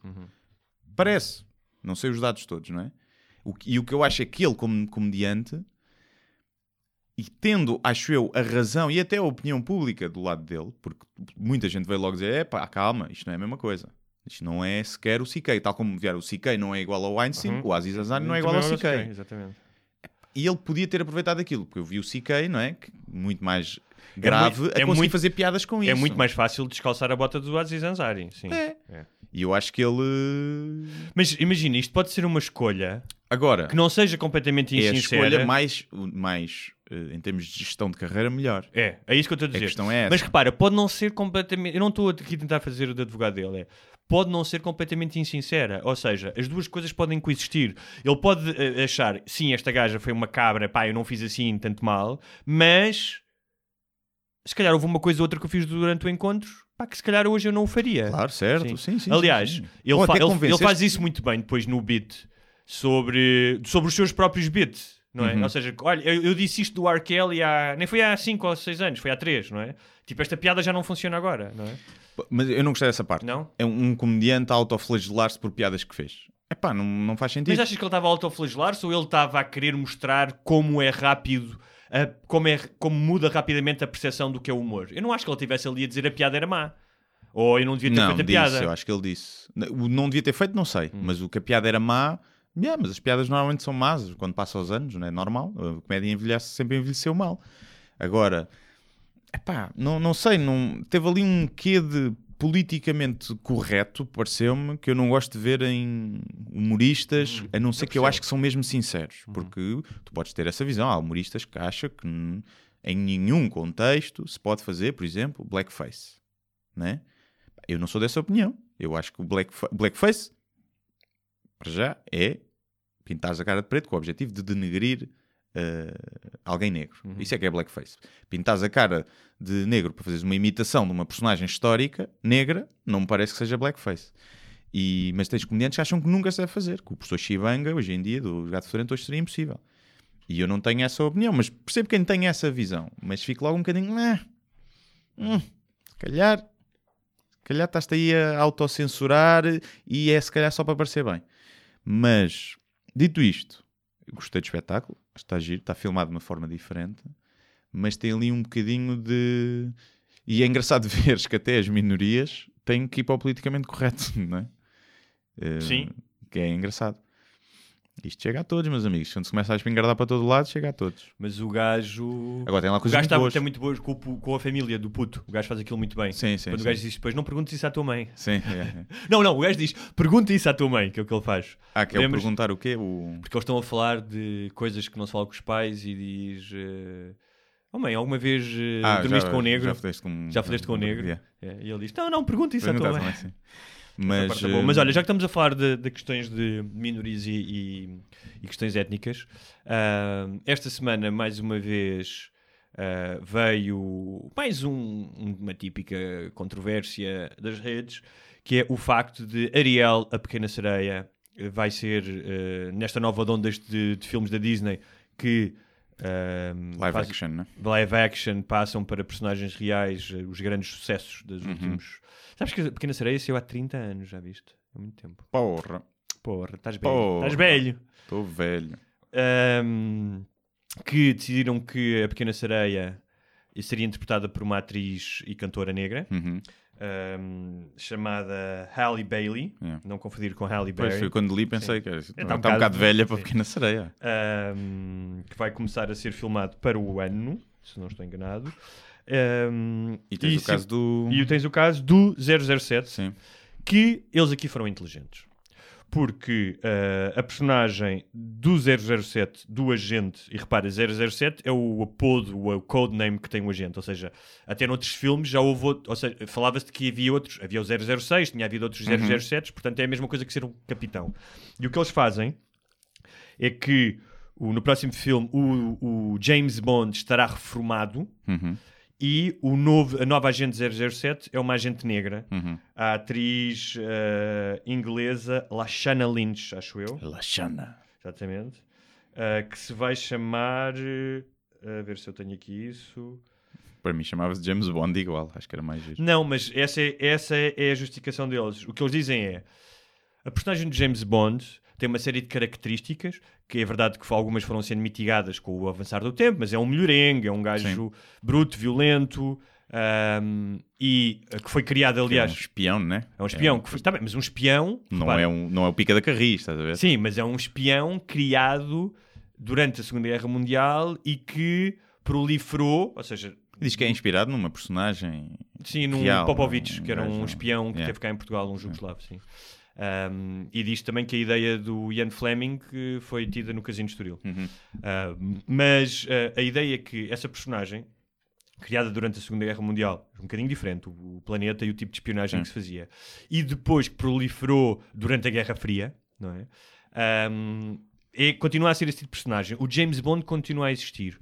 Parece. Não sei os dados todos, não é? O e o que eu acho é que ele, como comediante, e tendo, acho eu, a razão e até a opinião pública do lado dele, porque muita gente veio logo dizer: é pá, calma, isto não é a mesma coisa. Isto não é sequer o CK. Tal como vier o CK não é igual ao Weinstein, Uhum. o Aziz Ansari não é igual ao CK. o Exatamente. E ele podia ter aproveitado aquilo, porque eu vi o CK, não é? Que muito mais grave muito- a é conseguir muito- fazer piadas com isso. É muito mais fácil descalçar a bota do Aziz Ansari, sim. É. É. E eu acho que ele. Mas imagina, isto pode ser uma escolha Agora, que não seja completamente é a insincera. escolha mais, mais em termos de gestão de carreira, melhor. É, é isso que eu estou a dizer. questão é essa. Mas repara, pode não ser completamente. Eu não estou aqui a tentar fazer o de advogado dele. É. Pode não ser completamente insincera. Ou seja, as duas coisas podem coexistir. Ele pode eh, achar, sim, esta gaja foi uma cabra, pá, eu não fiz assim tanto mal, mas se calhar houve uma coisa ou outra que eu fiz durante o encontro, pá, que se calhar hoje eu não o faria. Claro, certo. Sim, sim. Aliás, sim, sim. Ele, fa- ele- ele faz isso muito bem depois no beat sobre, sobre os seus próprios beats, não é? Uhum. Ou seja, olha, eu, eu disse isto do R. Kelly há. Nem foi há 5 ou 6 anos, foi há 3, não é? Tipo, esta piada já não funciona agora, não é? Mas eu não gostei dessa parte. Não? É um, um comediante a autoflagelar-se por piadas que fez. Epá, não, não faz sentido. Mas achas que ele estava a autoflagelar-se ou ele estava a querer mostrar como é rápido, a- como, é, como muda rapidamente a percepção do que é o humor? Eu não acho que ele estivesse ali a dizer a piada era má. Ou eu não devia ter não, feito a disse, piada. eu acho que ele disse. O não devia ter feito, não sei. Hum. Mas o que a piada era má, yeah, mas as piadas normalmente são más quando passam os anos, não é normal. A comédia envelhece, sempre envelheceu mal. Agora, epá, não, não sei, não, teve ali um quê de politicamente correto, pareceu-me, que eu não gosto de ver em humoristas, a não ser que eu acho que são mesmo sinceros, porque tu podes ter essa visão. Há humoristas que acham que hum, em nenhum contexto se pode fazer, por exemplo, blackface, né? Eu não sou dessa opinião. Eu acho que o blackfa- blackface, para já, é pintares a cara de preto com o objetivo de denegrir eh, alguém negro. Isso é que é blackface. Pintares a cara de negro para fazeres uma imitação de uma personagem histórica negra, não me parece que seja blackface. E, mas tens comediantes que acham que nunca se deve fazer. Que o professor Chibanga, hoje em dia, do Gato Fedorento, hoje seria impossível. E eu não tenho essa opinião, mas percebo quem tem essa visão. Mas fico logo um bocadinho. "Ah, hum, se calhar. Se calhar estás-te aí a autocensurar e é se calhar só para parecer bem. Mas, dito isto, gostei do espetáculo. Está giro, está filmado de uma forma diferente. Mas tem ali um bocadinho de. E é engraçado veres que até as minorias têm que ir para o politicamente correto, não é? Eh, Sim. Que é engraçado. Isto chega a todos, meus amigos. Quando se começa a espingardar para todo lado, chega a todos. Mas o gajo. Agora tem lá o coisas gajo muito está muito boas com, o- com a família do puto. O gajo faz aquilo muito bem. Sim, sim, Quando sim. o gajo diz depois, não perguntes isso à tua mãe. Sim, é, é. Não, não, o gajo diz, pergunta isso à tua mãe, que é o que ele faz. Ah, que é o perguntar o quê? O... Porque eles estão a falar de coisas que não se fala com os pais e diz. eh, Oh mãe, alguma vez eh, Ah, dormiste já- com o negro? Já fodeste com, Já fodeste com o negro? Yeah. É, e ele diz: Não, não, pergunta isso à tua Perguntar mãe. Mas, é eh, Mas olha, já que estamos a falar de, de questões de minorias e, e- e questões étnicas, ah, esta semana, mais uma vez, ah, veio mais um- uma típica controvérsia das redes, que é o facto de Ariel, a Pequena Sereia, vai ser, eh, nesta nova onda de, de filmes da Disney, que... ah, live faz- action, né? live action passam para personagens reais, eh, os grandes sucessos dos Uhum. últimos. Sabes que a Pequena Sereia saiu há 30 anos, já viste? Há muito tempo. Porra, Porra, estás velho. Estás velho. estou velho. Ahm, que decidiram que a Pequena Sereia seria interpretada por uma atriz e cantora negra Uhum. Ahm, chamada Halle Bailey. Yeah. Não confundir com Halle Pois Berry. foi quando li, pensei que era- Está está um um bocado- bocado velha para sim. pequena sereia. que vai começar a ser filmado para o ano, se não estou enganado. E tens o se- caso do. E tens o caso do 007, Sim. que eles aqui foram inteligentes. Porque eh, a personagem do 007, do agente, e repara, 007 é o apodo, o codename que tem o agente, ou seja, até noutros filmes já houve, outro, ou seja, falava-se de que havia outros, havia o 006, tinha havido outros 007, portanto é a mesma coisa que ser um capitão. E o que eles fazem é que o- no próximo filme o, o James Bond estará reformado Uhum. E o novo, a nova agente 007 é uma agente negra, Uhum. a atriz eh, inglesa Lashana Lynch, acho eu, Lashana. exatamente, eh, que se vai chamar. eh, a ver se eu tenho aqui isso. Para mim chamava-se James Bond igual. Acho que era mais giro. Não, mas essa é, essa é a justificação deles. O que eles dizem é: a personagem de James Bond tem uma série de características que é verdade que algumas foram sendo mitigadas com o avançar do tempo, mas é um melhorengue, é um gajo bruto, violento ahm, e eh, que foi criado, aliás. É um espião, né? É um espião, que foi, tá bem, mas um espião. Não, repara, é um, não é o pica da carris, estás a ver? Sim, mas é um espião criado durante a Segunda Guerra Mundial e que proliferou, ou seja, Diz que é inspirado numa personagem. sim, num real, Popovich, um que era um espião que yeah. teve cá em Portugal, um jugoslavo, sim. Um, e diz também que a ideia do Ian Fleming foi tida no Casino de Estoril. Uhum. Uh, mas uh, a ideia é que essa personagem, criada durante a Segunda Guerra Mundial, um bocadinho diferente, o, o planeta e o tipo de espionagem que se fazia, e depois que proliferou durante a Guerra Fria, não é? Um, é continua a ser esse tipo de personagem. O James Bond continua a existir.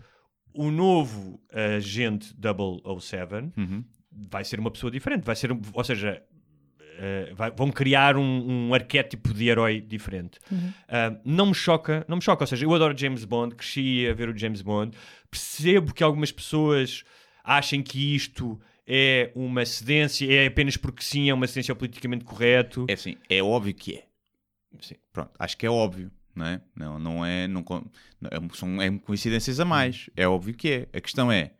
O novo agente 007 Uhum. vai ser uma pessoa diferente, vai ser, ou seja, eh, vai- vão criar um, um arquétipo de herói diferente. Ah, não me choca, não me choca, ou seja, eu adoro James Bond, cresci a ver o James Bond, percebo que algumas pessoas achem que isto é uma cedência, é apenas porque sim, é uma cedência ao politicamente correto. É assim, é óbvio que é. Sim. Pronto, acho que é óbvio, não é? Não, não é. Não, é- são é coincidências a mais. É óbvio que é. A questão é.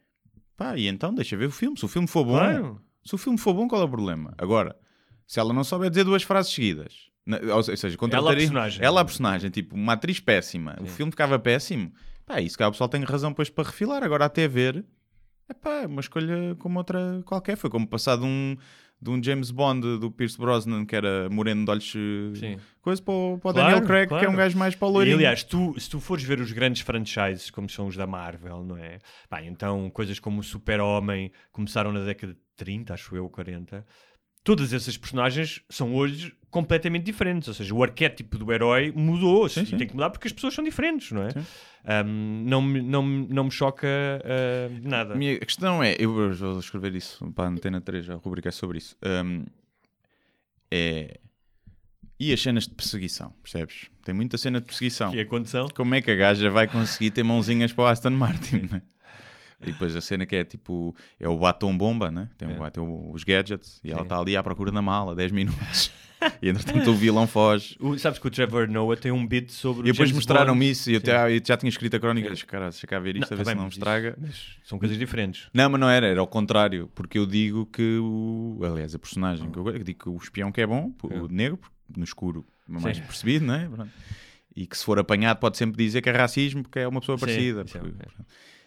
Pá, e então deixa ver o filme. Se o filme for bom. Claro. Se o filme for bom, qual é o problema? Agora, se ela não souber dizer duas frases seguidas, na- ou seja, contrataria- personagem. Ela a personagem, tipo, uma atriz péssima, o filme ficava péssimo, pá, isso cá o pessoal tem razão depois para refilar. Agora, até ver, é pá, é uma escolha como outra qualquer. Foi como passar de um, de um James Bond do Pierce Brosnan, que era moreno de olhos, Sim. coisa, para o, para Claro, Daniel Craig, que é claro. um gajo mais para o E, aliás, tu, se tu fores ver os grandes franchises, como são os da Marvel, não é? Pá, então, coisas como o Super-Homem começaram na década de 30, acho eu, 40. Todas essas personagens são hoje completamente diferentes. Ou seja, o arquétipo do herói mudou Sim, e sim. tem que mudar porque as pessoas são diferentes, não é? Um, não, me- não, não me choca uh, nada. A minha questão é, eu vou escrever isso para a Antena 3, a rubrica é sobre isso. Hum, é. E as cenas de perseguição, percebes? Tem muita cena de perseguição. Que é a condição? Como é que a gaja vai conseguir ter mãozinhas para o Aston Martin, né? E depois a cena que é tipo, é o batom bomba, né? Tem, o- É. tem os gadgets e ela Sim. está ali à procura na mala, 10 minutos. e entretanto o vilão foge. O- sabes que o Trevor Noah tem um bit sobre E depois mostraram-me isso e eu, Sim. até- eu já tinha escrito a crónica. Deixa, cara, deixa cá ver isto, Não, a ver tá se bem, não me estraga. Mas são coisas diferentes. Não, mas não era, era ao contrário, porque eu digo que o. Aliás, a personagem que eu, eu digo que o espião que é bom, o É. negro, porque no escuro é mais Sim. percebido, não é? Pronto. E que se for apanhado pode sempre dizer que é racismo porque é uma pessoa Sim, parecida. isso é- porque- é.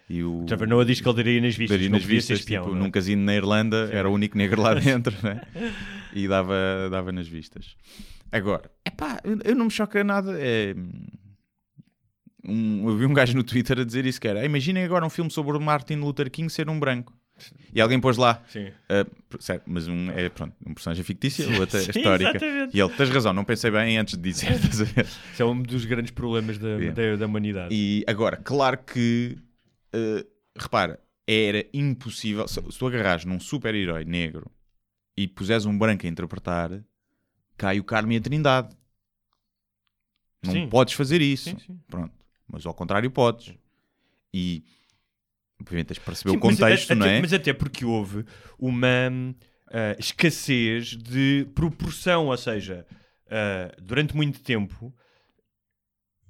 E o Trevor Noah diz que ele daria nas vistas. daria nas vistas, espião, tipo, é? num casino na Irlanda, era o único negro lá dentro, né? E dava, dava nas vistas. Agora, epá, eu, não me choca nada. É... Um, eu vi um gajo no Twitter a dizer isso que era, "Ah, imaginem agora um filme sobre o Martin Luther King ser um branco. E alguém pôs lá, Sim. ah, certo, mas um, é pronto, um personagem fictício, o outro é Sim, histórica. exatamente. E ele, tens razão, não pensei bem antes de dizer. Isso é um dos grandes problemas da, da, da humanidade. E agora, claro que, eh, repara, era impossível. Se, se tu agarrares num super-herói negro e puseres um branco a interpretar, cai o Carme e a Trindade. Não Sim. podes fazer isso. Sim, sim. Pronto. Mas ao contrário, podes. E, obviamente, tens de perceber o contexto, mas, não até, é? Mas até porque houve uma ah, escassez de proporção, ou seja, ah, durante muito tempo,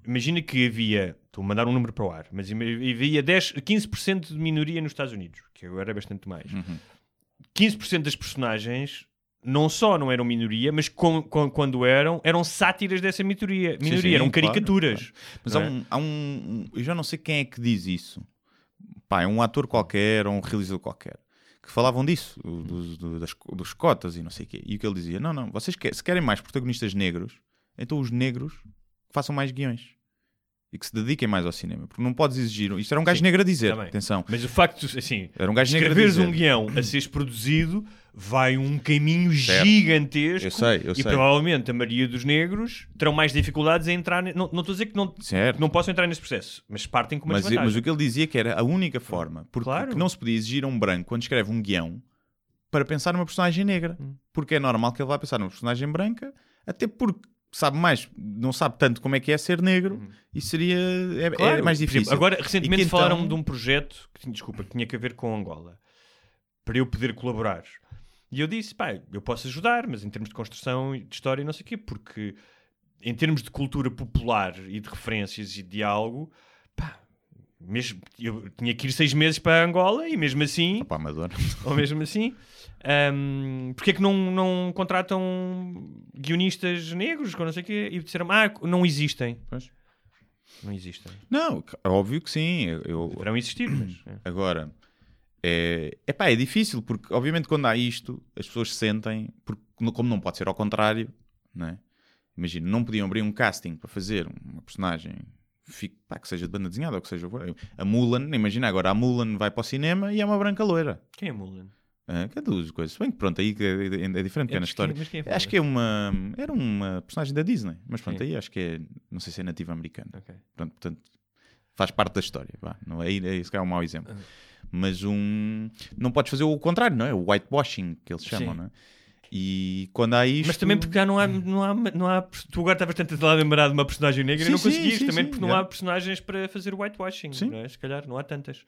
imagina que havia, estou a mandar um número para o ar, mas havia 10, 15% de minoria nos Estados Unidos, que agora é bastante mais. Uhum. 15% das personagens não só não eram minoria, mas com- com- quando eram, eram sátiras dessa minoria. minoria sim, eram claro, caricaturas. Mas há é? um, há um- Eu já não sei quem é que diz isso. Pá, é um ator qualquer ou um realizador qualquer. Que falavam disso, o- dos, do- das, dos cotas e não sei o quê. E o que ele dizia: não, não, vocês se querem mais protagonistas negros, então os negros façam mais guiões. E que se dediquem mais ao cinema. Porque não podes exigir. Isto era um gajo Sim, negro a dizer, bem. atenção. Mas o facto, assim, Era um gajo negro a escreveres um guião a seres produzido vai um caminho Certo. gigantesco Eu sei, eu e sei. provavelmente a maioria dos negros terão mais dificuldades em entrar. ne- Não, não estou a dizer que não, Certo. não possam entrar nesse processo, mas partem com uma Mas, mas o que ele dizia que era a única forma, porque Claro. que não se podia exigir a um branco quando escreve um guião para pensar numa personagem negra. Hum. Porque é normal que ele vá pensar numa personagem branca, até porque sabe mais, não sabe tanto como é que é ser negro e seria é, é. Claro, mais por difícil. exemplo, agora, recentemente que falaram então- de um projeto que, tinha- desculpa, que tinha que ver com Angola para eu poder colaborar. E eu disse, pá, eu posso ajudar, mas em termos de construção e de história e não sei o quê, porque em termos de cultura popular e de referências e de diálogo, pá, mesmo, eu tinha que ir seis meses para Angola e mesmo assim, Opa, amador. ou mesmo assim, hum, porque é que não, não contratam guionistas negros, com não sei o quê, e disseram, ah, não existem. Pois. Não existem. Não, óbvio que sim. Eu, Deverão existir, mas... é. Agora, é, epá, é difícil, porque obviamente quando há isto, as pessoas sentem, porque, como não pode ser ao contrário, não é? Imagina, não podiam abrir um casting para fazer uma personagem fi- pá, que seja de banda desenhada ou que seja. A Mulan, imagina agora, a Mulan vai para o cinema e é uma branca loira. Quem é Mulan? Ah, que é duas coisas. Se Bem que pronto, aí é, é- é diferente, que é na história. quem é acho que é uma. Era uma personagem da Disney, mas pronto, Sim. aí acho que é. Não sei se é nativa americana. Ok. Pronto, portanto, faz parte da história. Vá. Não é, é isso que é um mau exemplo. Mas um. Não podes fazer o contrário, não é? O whitewashing que eles chamam, Sim. não é? E quando há isto. Mas também porque já não há, não há, não há. Tu agora estavas tanto a lembrar de uma personagem negra Sim, e não conseguiste. também sim, porque não há personagens para fazer whitewashing. Sim. Não é? Se calhar não há tantas.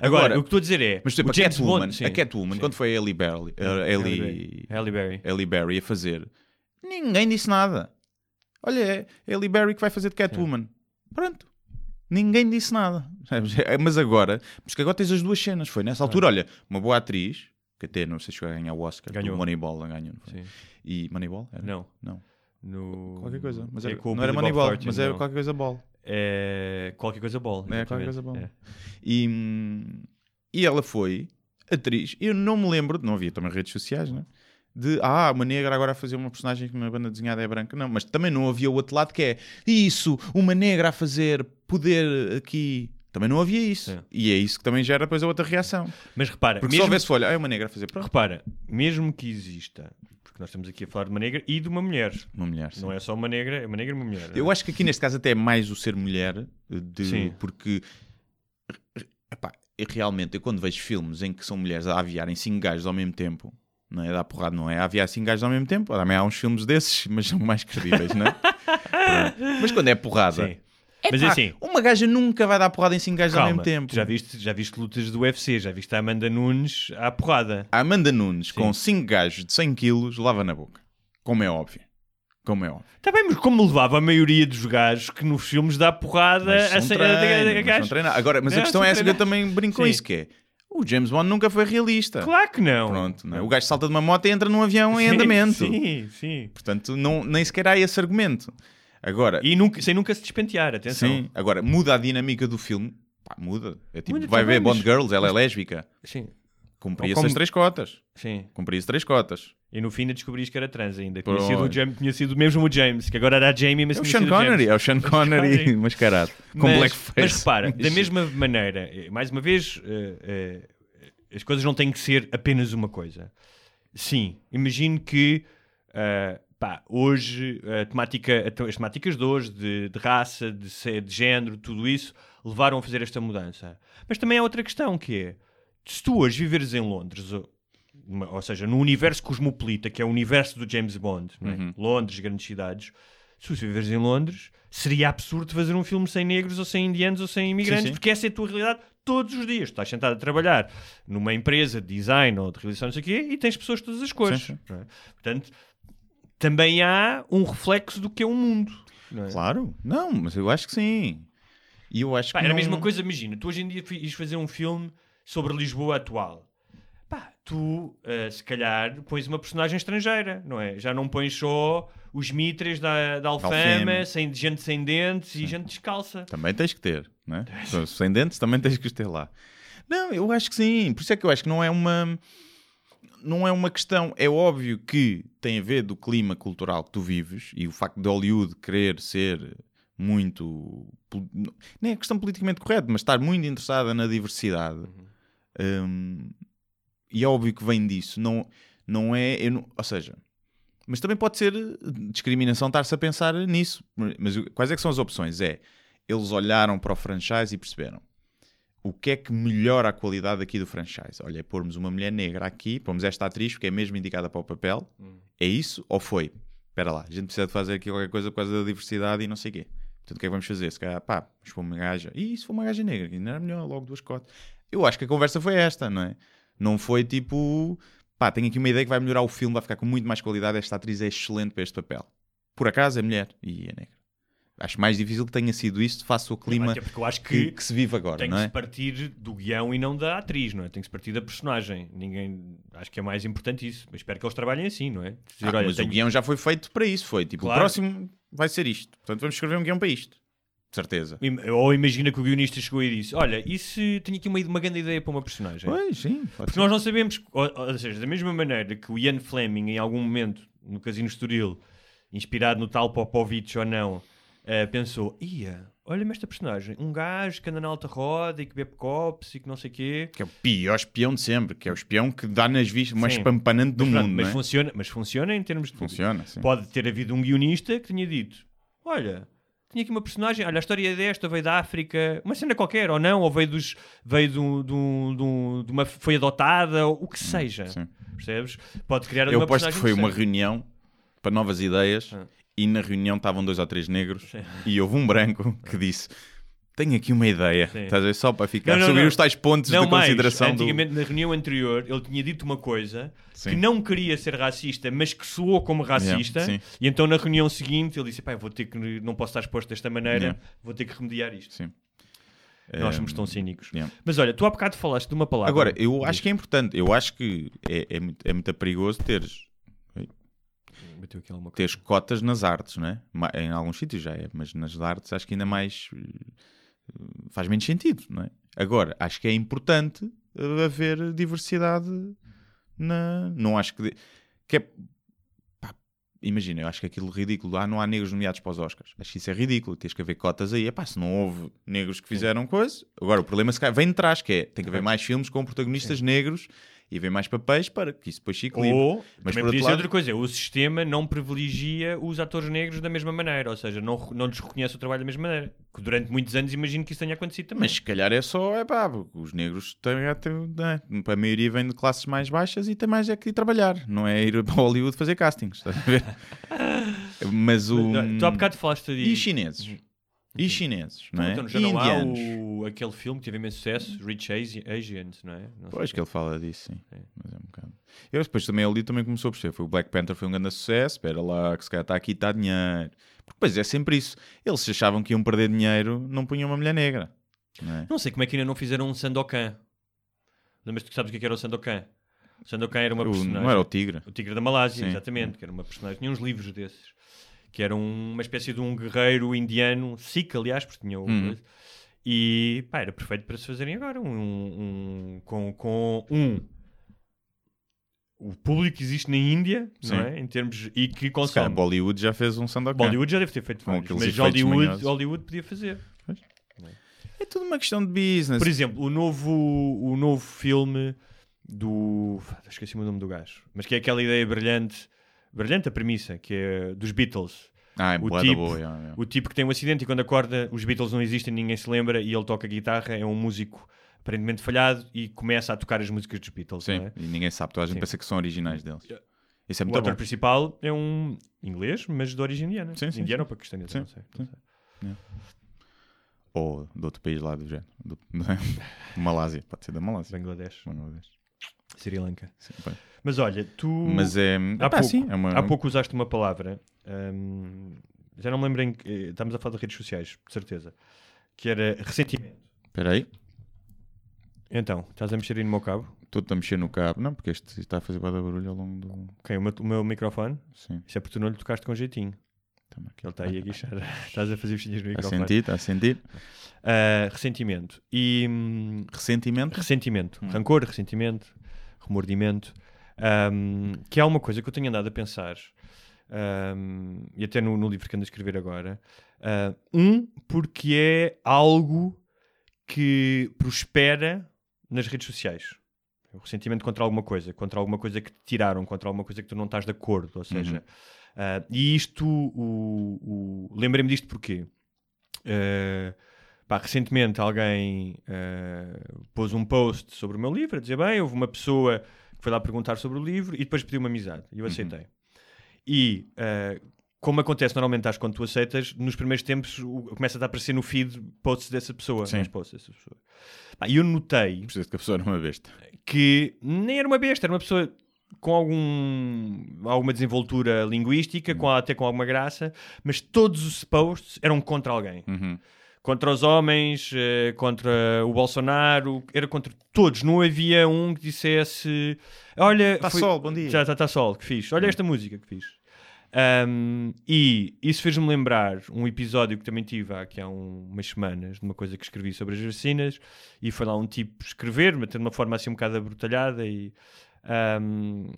Agora, Agora, o que estou a dizer é. Mas, por exemplo, o a Catwoman, Bond. a Catwoman quando foi a Ellie Berry, a Ellie, Berry. Ellie Berry a fazer, ninguém disse nada. Olha, é Ellie Berry que vai fazer de Catwoman. Pronto. Ninguém disse nada. É, Mas agora, mas que agora tens as duas cenas. Foi nessa altura, olha, uma boa atriz, que até não sei se chegou a ganhar o Oscar, Ganhou. o Moneyball ganhou. E Moneyball? Era? Não. Não. No... Qualquer coisa. Mas é era, o não era Moneyball, mas era não. qualquer coisa ball. É qualquer coisa ball. É, qualquer coisa ball. É. E, e ela foi atriz. Eu não me lembro, não havia também redes sociais, né? De ah, uma negra agora a fazer uma personagem que na banda desenhada é branca. Não, mas também não havia o outro lado que é isso, uma negra a fazer poder aqui. Também não havia isso. É. E é isso que também gera depois a outra reação. Mas repara, Porque se mesmo, houvesse folha, ah, é uma negra a fazer. Pronto. repara, mesmo que exista, porque nós estamos aqui a falar de uma negra e de uma mulher. Uma mulher. sim. Não é só uma negra, é uma negra e uma mulher. Eu acho que aqui neste caso até é mais o ser mulher, de- Sim. porque epá, realmente eu quando vejo filmes em que são mulheres a aviarem cinco gajos ao mesmo tempo, não é dar porrada, não é a aviar cinco gajos ao mesmo tempo, também há uns filmes desses, mas são mais credíveis, não é? Mas quando é porrada, Sim. Mas é epá, assim, uma gaja nunca vai dar porrada em cinco gajos ao calma, mesmo tempo. já viste, já viste lutas do UFC, já viste a Amanda Nunes à porrada. A Amanda Nunes com cinco gajos de 100 quilos lava na boca, como é óbvio. Como é óbvio. Está bem, mas como levava a maioria dos gajos que nos filmes dá porrada Mas a, a- treino, a- a- a são treino. Agora, mas a Não, questão são é essa que eu também brinco com Sim. isso, que é o James Bond nunca foi realista. Claro que não. Pronto, não é? o gajo salta de uma moto e entra num avião em Sim, andamento. Sim, sim. Portanto, não, nem sequer há esse argumento. Agora, E nunca, sem nunca se despentear, atenção. sim, agora muda a dinâmica do filme. Pá, muda. É tipo, Muda vai ver Bond Girls, ela é lésbica. Sim, Cumpria-se como- as três cotas. sim. Cumpria-se três cotas. E no fim ainda descobriste que era trans ainda. Tinha sido, o James, tinha sido mesmo o James, que agora era a Jamie, mas É o Sean Connery, James. é o Sean Connery mascarado. Com mas, blackface. Mas repara, da mesma maneira, eh, mais uma vez, eh, eh, as coisas não têm que ser apenas uma coisa. Sim, imagino que eh, pá, hoje a temática, as temáticas de hoje, de, de raça, de, de género, tudo isso, levaram a fazer esta mudança. Mas também há outra questão que é, se tu hoje viveres em Londres, ou, seja, no universo cosmopolita, que é o universo do James Bond, é? Londres, grandes cidades, se tu viveres em Londres, seria absurdo fazer um filme sem negros ou sem indianos ou sem imigrantes, sim. porque essa é a tua realidade todos os dias. Estás sentado a trabalhar numa empresa de design ou de realização, não sei o quê, e tens pessoas de todas as cores. Sim, sim. é? Portanto, também há um reflexo do que é o mundo. não é? Claro. Não, mas eu acho que sim. E eu acho Pá, que era a não- mesma coisa, imagina, tu hoje em dia ires fazer um filme sobre Lisboa atual. Pá, tu, eh, se calhar, pões uma personagem estrangeira, não é? Já não pões só os mitres da, da Alfama, Alfama. sem, gente sem dentes e gente descalça. Também tens que ter, não é? Sem dentes também tens que os ter lá. Não, eu acho que sim. Por isso é que eu acho que não é uma. Não é uma questão. É óbvio que tem a ver do clima cultural que tu vives e o facto de Hollywood querer ser muito. Nem é questão politicamente correta, mas estar muito interessada na diversidade. Hum, e é óbvio que vem disso. Não, não é. eu não- ou seja. Mas também pode ser discriminação estar-se a pensar nisso. Mas quais é que são as opções? É, eles olharam para o franchise e perceberam o que é que melhora a qualidade aqui do franchise. Olha, é pormos uma mulher negra aqui, pomos esta atriz, que é mesmo indicada para o papel. É isso? Ou foi? Espera lá, a gente precisa de fazer aqui qualquer coisa por causa da diversidade e não sei o quê. Portanto, o que é que vamos fazer? Se calhar, pá, se for uma gaja... E se for uma gaja negra? Ainda era melhor, logo duas cotas. Eu acho que a conversa foi esta, não é? Não foi tipo... Pá, tenho aqui uma ideia que vai melhorar o filme, vai ficar com muito mais qualidade. Esta atriz é excelente para este papel. Por acaso é mulher e é negra. Acho mais difícil que tenha sido isso face ao clima eu acho que, que que se vive agora, tem que não se é? partir do guião e não da atriz, não é? Tem que se partir da personagem. Ninguém... Acho que é mais importante isso. Mas espero que eles trabalhem assim, não é? Dizer, Ah, olha, mas tenho- o guião já foi feito para isso. Foi tipo, Claro. o próximo vai ser isto. Portanto, vamos escrever um guião para isto. De certeza. Ou imagina que o guionista chegou e disse: Olha, e se tenho aqui uma, uma grande ideia para uma personagem? Pois, sim. Porque ser. nós não sabemos, ou, ou seja, da mesma maneira que o Ian Fleming, em algum momento, no Casino Estoril, inspirado no tal Popovich ou não, eh, pensou: Ia, olha-me esta personagem, um gajo que anda na alta roda e que bebe copos e que não sei o quê. Que é o pior espião de sempre. Que é o espião que dá nas vistas mais pampanante do mas, mundo, mas é? funciona, mas funciona em termos de. Funciona, sim. Pode ter havido um guionista que tinha dito: Olha. Tinha aqui uma personagem, olha, a história é desta, veio da África, uma cena qualquer, ou não, ou veio dos. veio do, do, do- de uma. foi adotada, ou o que seja. sim. Percebes? Pode criar Eu aposto que foi uma reunião para novas ideias Ah. E na reunião estavam dois ou três negros e houve um branco que disse tenho aqui uma ideia, Sim. estás a ver? Só para ficar, Não, não, subir não. os tais pontos Não, de mais, consideração do... antigamente na reunião anterior ele tinha dito uma coisa Sim. que não queria ser racista, mas que soou como racista, sim. e então na reunião seguinte ele disse: Pá, vou ter que, não posso estar exposto desta maneira, Yeah. vou ter que remediar isto. Sim. Nós somos tão cínicos. yeah. Mas olha, tu há bocado falaste de uma palavra. Agora, eu acho que é importante, eu acho que é, é, muito, é muito perigoso teres, Teres cotas nas artes, não é? Em alguns sítios já é, mas nas artes acho que ainda mais eh, faz menos sentido, não é? Agora, acho que é importante eh, haver diversidade na. Não acho que. que é. pá, Imagina, eu acho que aquilo ridículo. Ah, não há negros nomeados para os Oscars. Acho que isso é ridículo. Tens que haver cotas aí. Epá, se não houve negros que fizeram coisa. Agora, o problema se calhar, vem de trás, que é tem que haver mais filmes com protagonistas negros e haver mais papéis para que isso depois se equilibre. Ou, Mas por outro lado- outra coisa, o sistema não privilegia os atores negros da mesma maneira, ou seja, não, não lhes reconhece o trabalho da mesma maneira. Que durante muitos anos imagino que isso tenha acontecido também. Mas se calhar é só, é pá, os negros têm, até- né, a maioria vem de classes mais baixas e tem mais é que ir trabalhar, não é ir para Hollywood fazer castings, estás a ver? Mas o. Tu há bocado falaste de. E chineses? E chineses, não é? Então, já não há indianos. o, aquele filme que teve imenso sucesso, Rich Asi- Asians, não é? Não Pois que ele fala disso, sim. Mas é um bocado. Eu depois também ali também começou a perceber. Foi o Black Panther foi um grande sucesso. Espera lá, que se calhar está aqui está dinheiro. Porque depois é sempre isso. Eles se achavam que iam perder dinheiro, não punham uma mulher negra. Não é? Não sei como é que ainda não fizeram um Sandokan. Lembras-te que sabes o que é que era o Sandokan? O Sandokan era uma O- personagem. não era o tigre. O Tigre da Malásia, Sim. exatamente, que era uma personagem. Tinha uns livros desses. Que era um- uma espécie de um guerreiro indiano, Sikh, aliás, porque tinha o. Uhum. E pá, era perfeito para se fazerem agora. Um, um- com, com um. O público existe na Índia, Sim. não é? Em termos. E que consome. Bollywood já fez um Sandokan. Bollywood já deve ter feito vários, mas Hollywood. Hollywood podia fazer. É tudo uma questão de business. Por exemplo, o novo, o novo filme do. Esqueci o nome do gajo. Mas que é aquela ideia brilhante, brilhante a premissa, que é dos Beatles. ah, é o boa tipo- boa. yeah, yeah. O tipo que tem um acidente e quando acorda, os Beatles não existem, ninguém se lembra e ele toca guitarra, é um músico aparentemente falhado e começa a tocar as músicas dos Beatles. Sim, não é? e ninguém sabe, toda a gente Sim. pensa que são originais deles. Isso é O muito ator bom. principal é um inglês, mas de origem indiana. Sim, sim, Indiano sim. ou paquistanês, Sim, não sei. não sei. Ou de outro país lá do género. Do... Malásia, pode ser da Malásia. Bangladesh, Bangladesh. Sri Lanka. Sim, bem. Mas olha, tu. Mas é. Há, epá, pouco, sim, é uma... há pouco usaste uma palavra, hum, já não me lembro em que. Estamos a falar de redes sociais, de certeza. Que era ressentimento. Espera aí, Então, estás a mexer aí no meu cabo? estou-te a mexer no cabo. Não, porque este está a fazer de barulho ao longo do. Ok, o meu, o meu microfone. Sim, Isso é porque tu não lhe tocaste com jeitinho. toma aqui. Ele está aí a guichar. estás a fazer bichinhas no Está a microfone. sentir, está a sentir. Ah, ressentimento. E. hum, Ressentimento. ressentimento. Hum. Rancor, ressentimento, remordimento. Ahm, que é uma coisa que eu tenho andado a pensar. ahm, e até no, no livro que ando a escrever agora. Ah, um, porque é algo que prospera nas redes sociais. O ressentimento contra alguma coisa, contra alguma coisa que te tiraram, contra alguma coisa que tu não estás de acordo. Ou seja, Uhum. ah, e isto, o, o- lembrei-me disto porque ah, pá, recentemente alguém ah, pôs um post sobre o meu livro a dizer: Bem, houve uma pessoa foi lá perguntar sobre o livro e depois pediu uma amizade. E eu aceitei. E ah, como acontece normalmente, acho quando tu aceitas, nos primeiros tempos o- começa a aparecer no feed posts dessa pessoa. Sim. posts dessa pessoa. E eu notei Preciso que a pessoa era uma besta. que nem era uma besta, era uma pessoa com algum, alguma desenvoltura linguística, com, até com alguma graça, mas todos os posts eram contra alguém. Uhum. Contra os homens, eh, contra o Bolsonaro, era contra todos. Não havia um que dissesse: Olha, Tá foi- sol, bom dia." Já está tá sol, que fiz. Olha esta música que fiz. Um, e isso fez-me lembrar um episódio que também tive há, aqui há um- umas semanas, de uma coisa que escrevi sobre as vacinas, e foi lá um tipo escrever, mas de uma forma assim um bocado abrutalhada, e, um,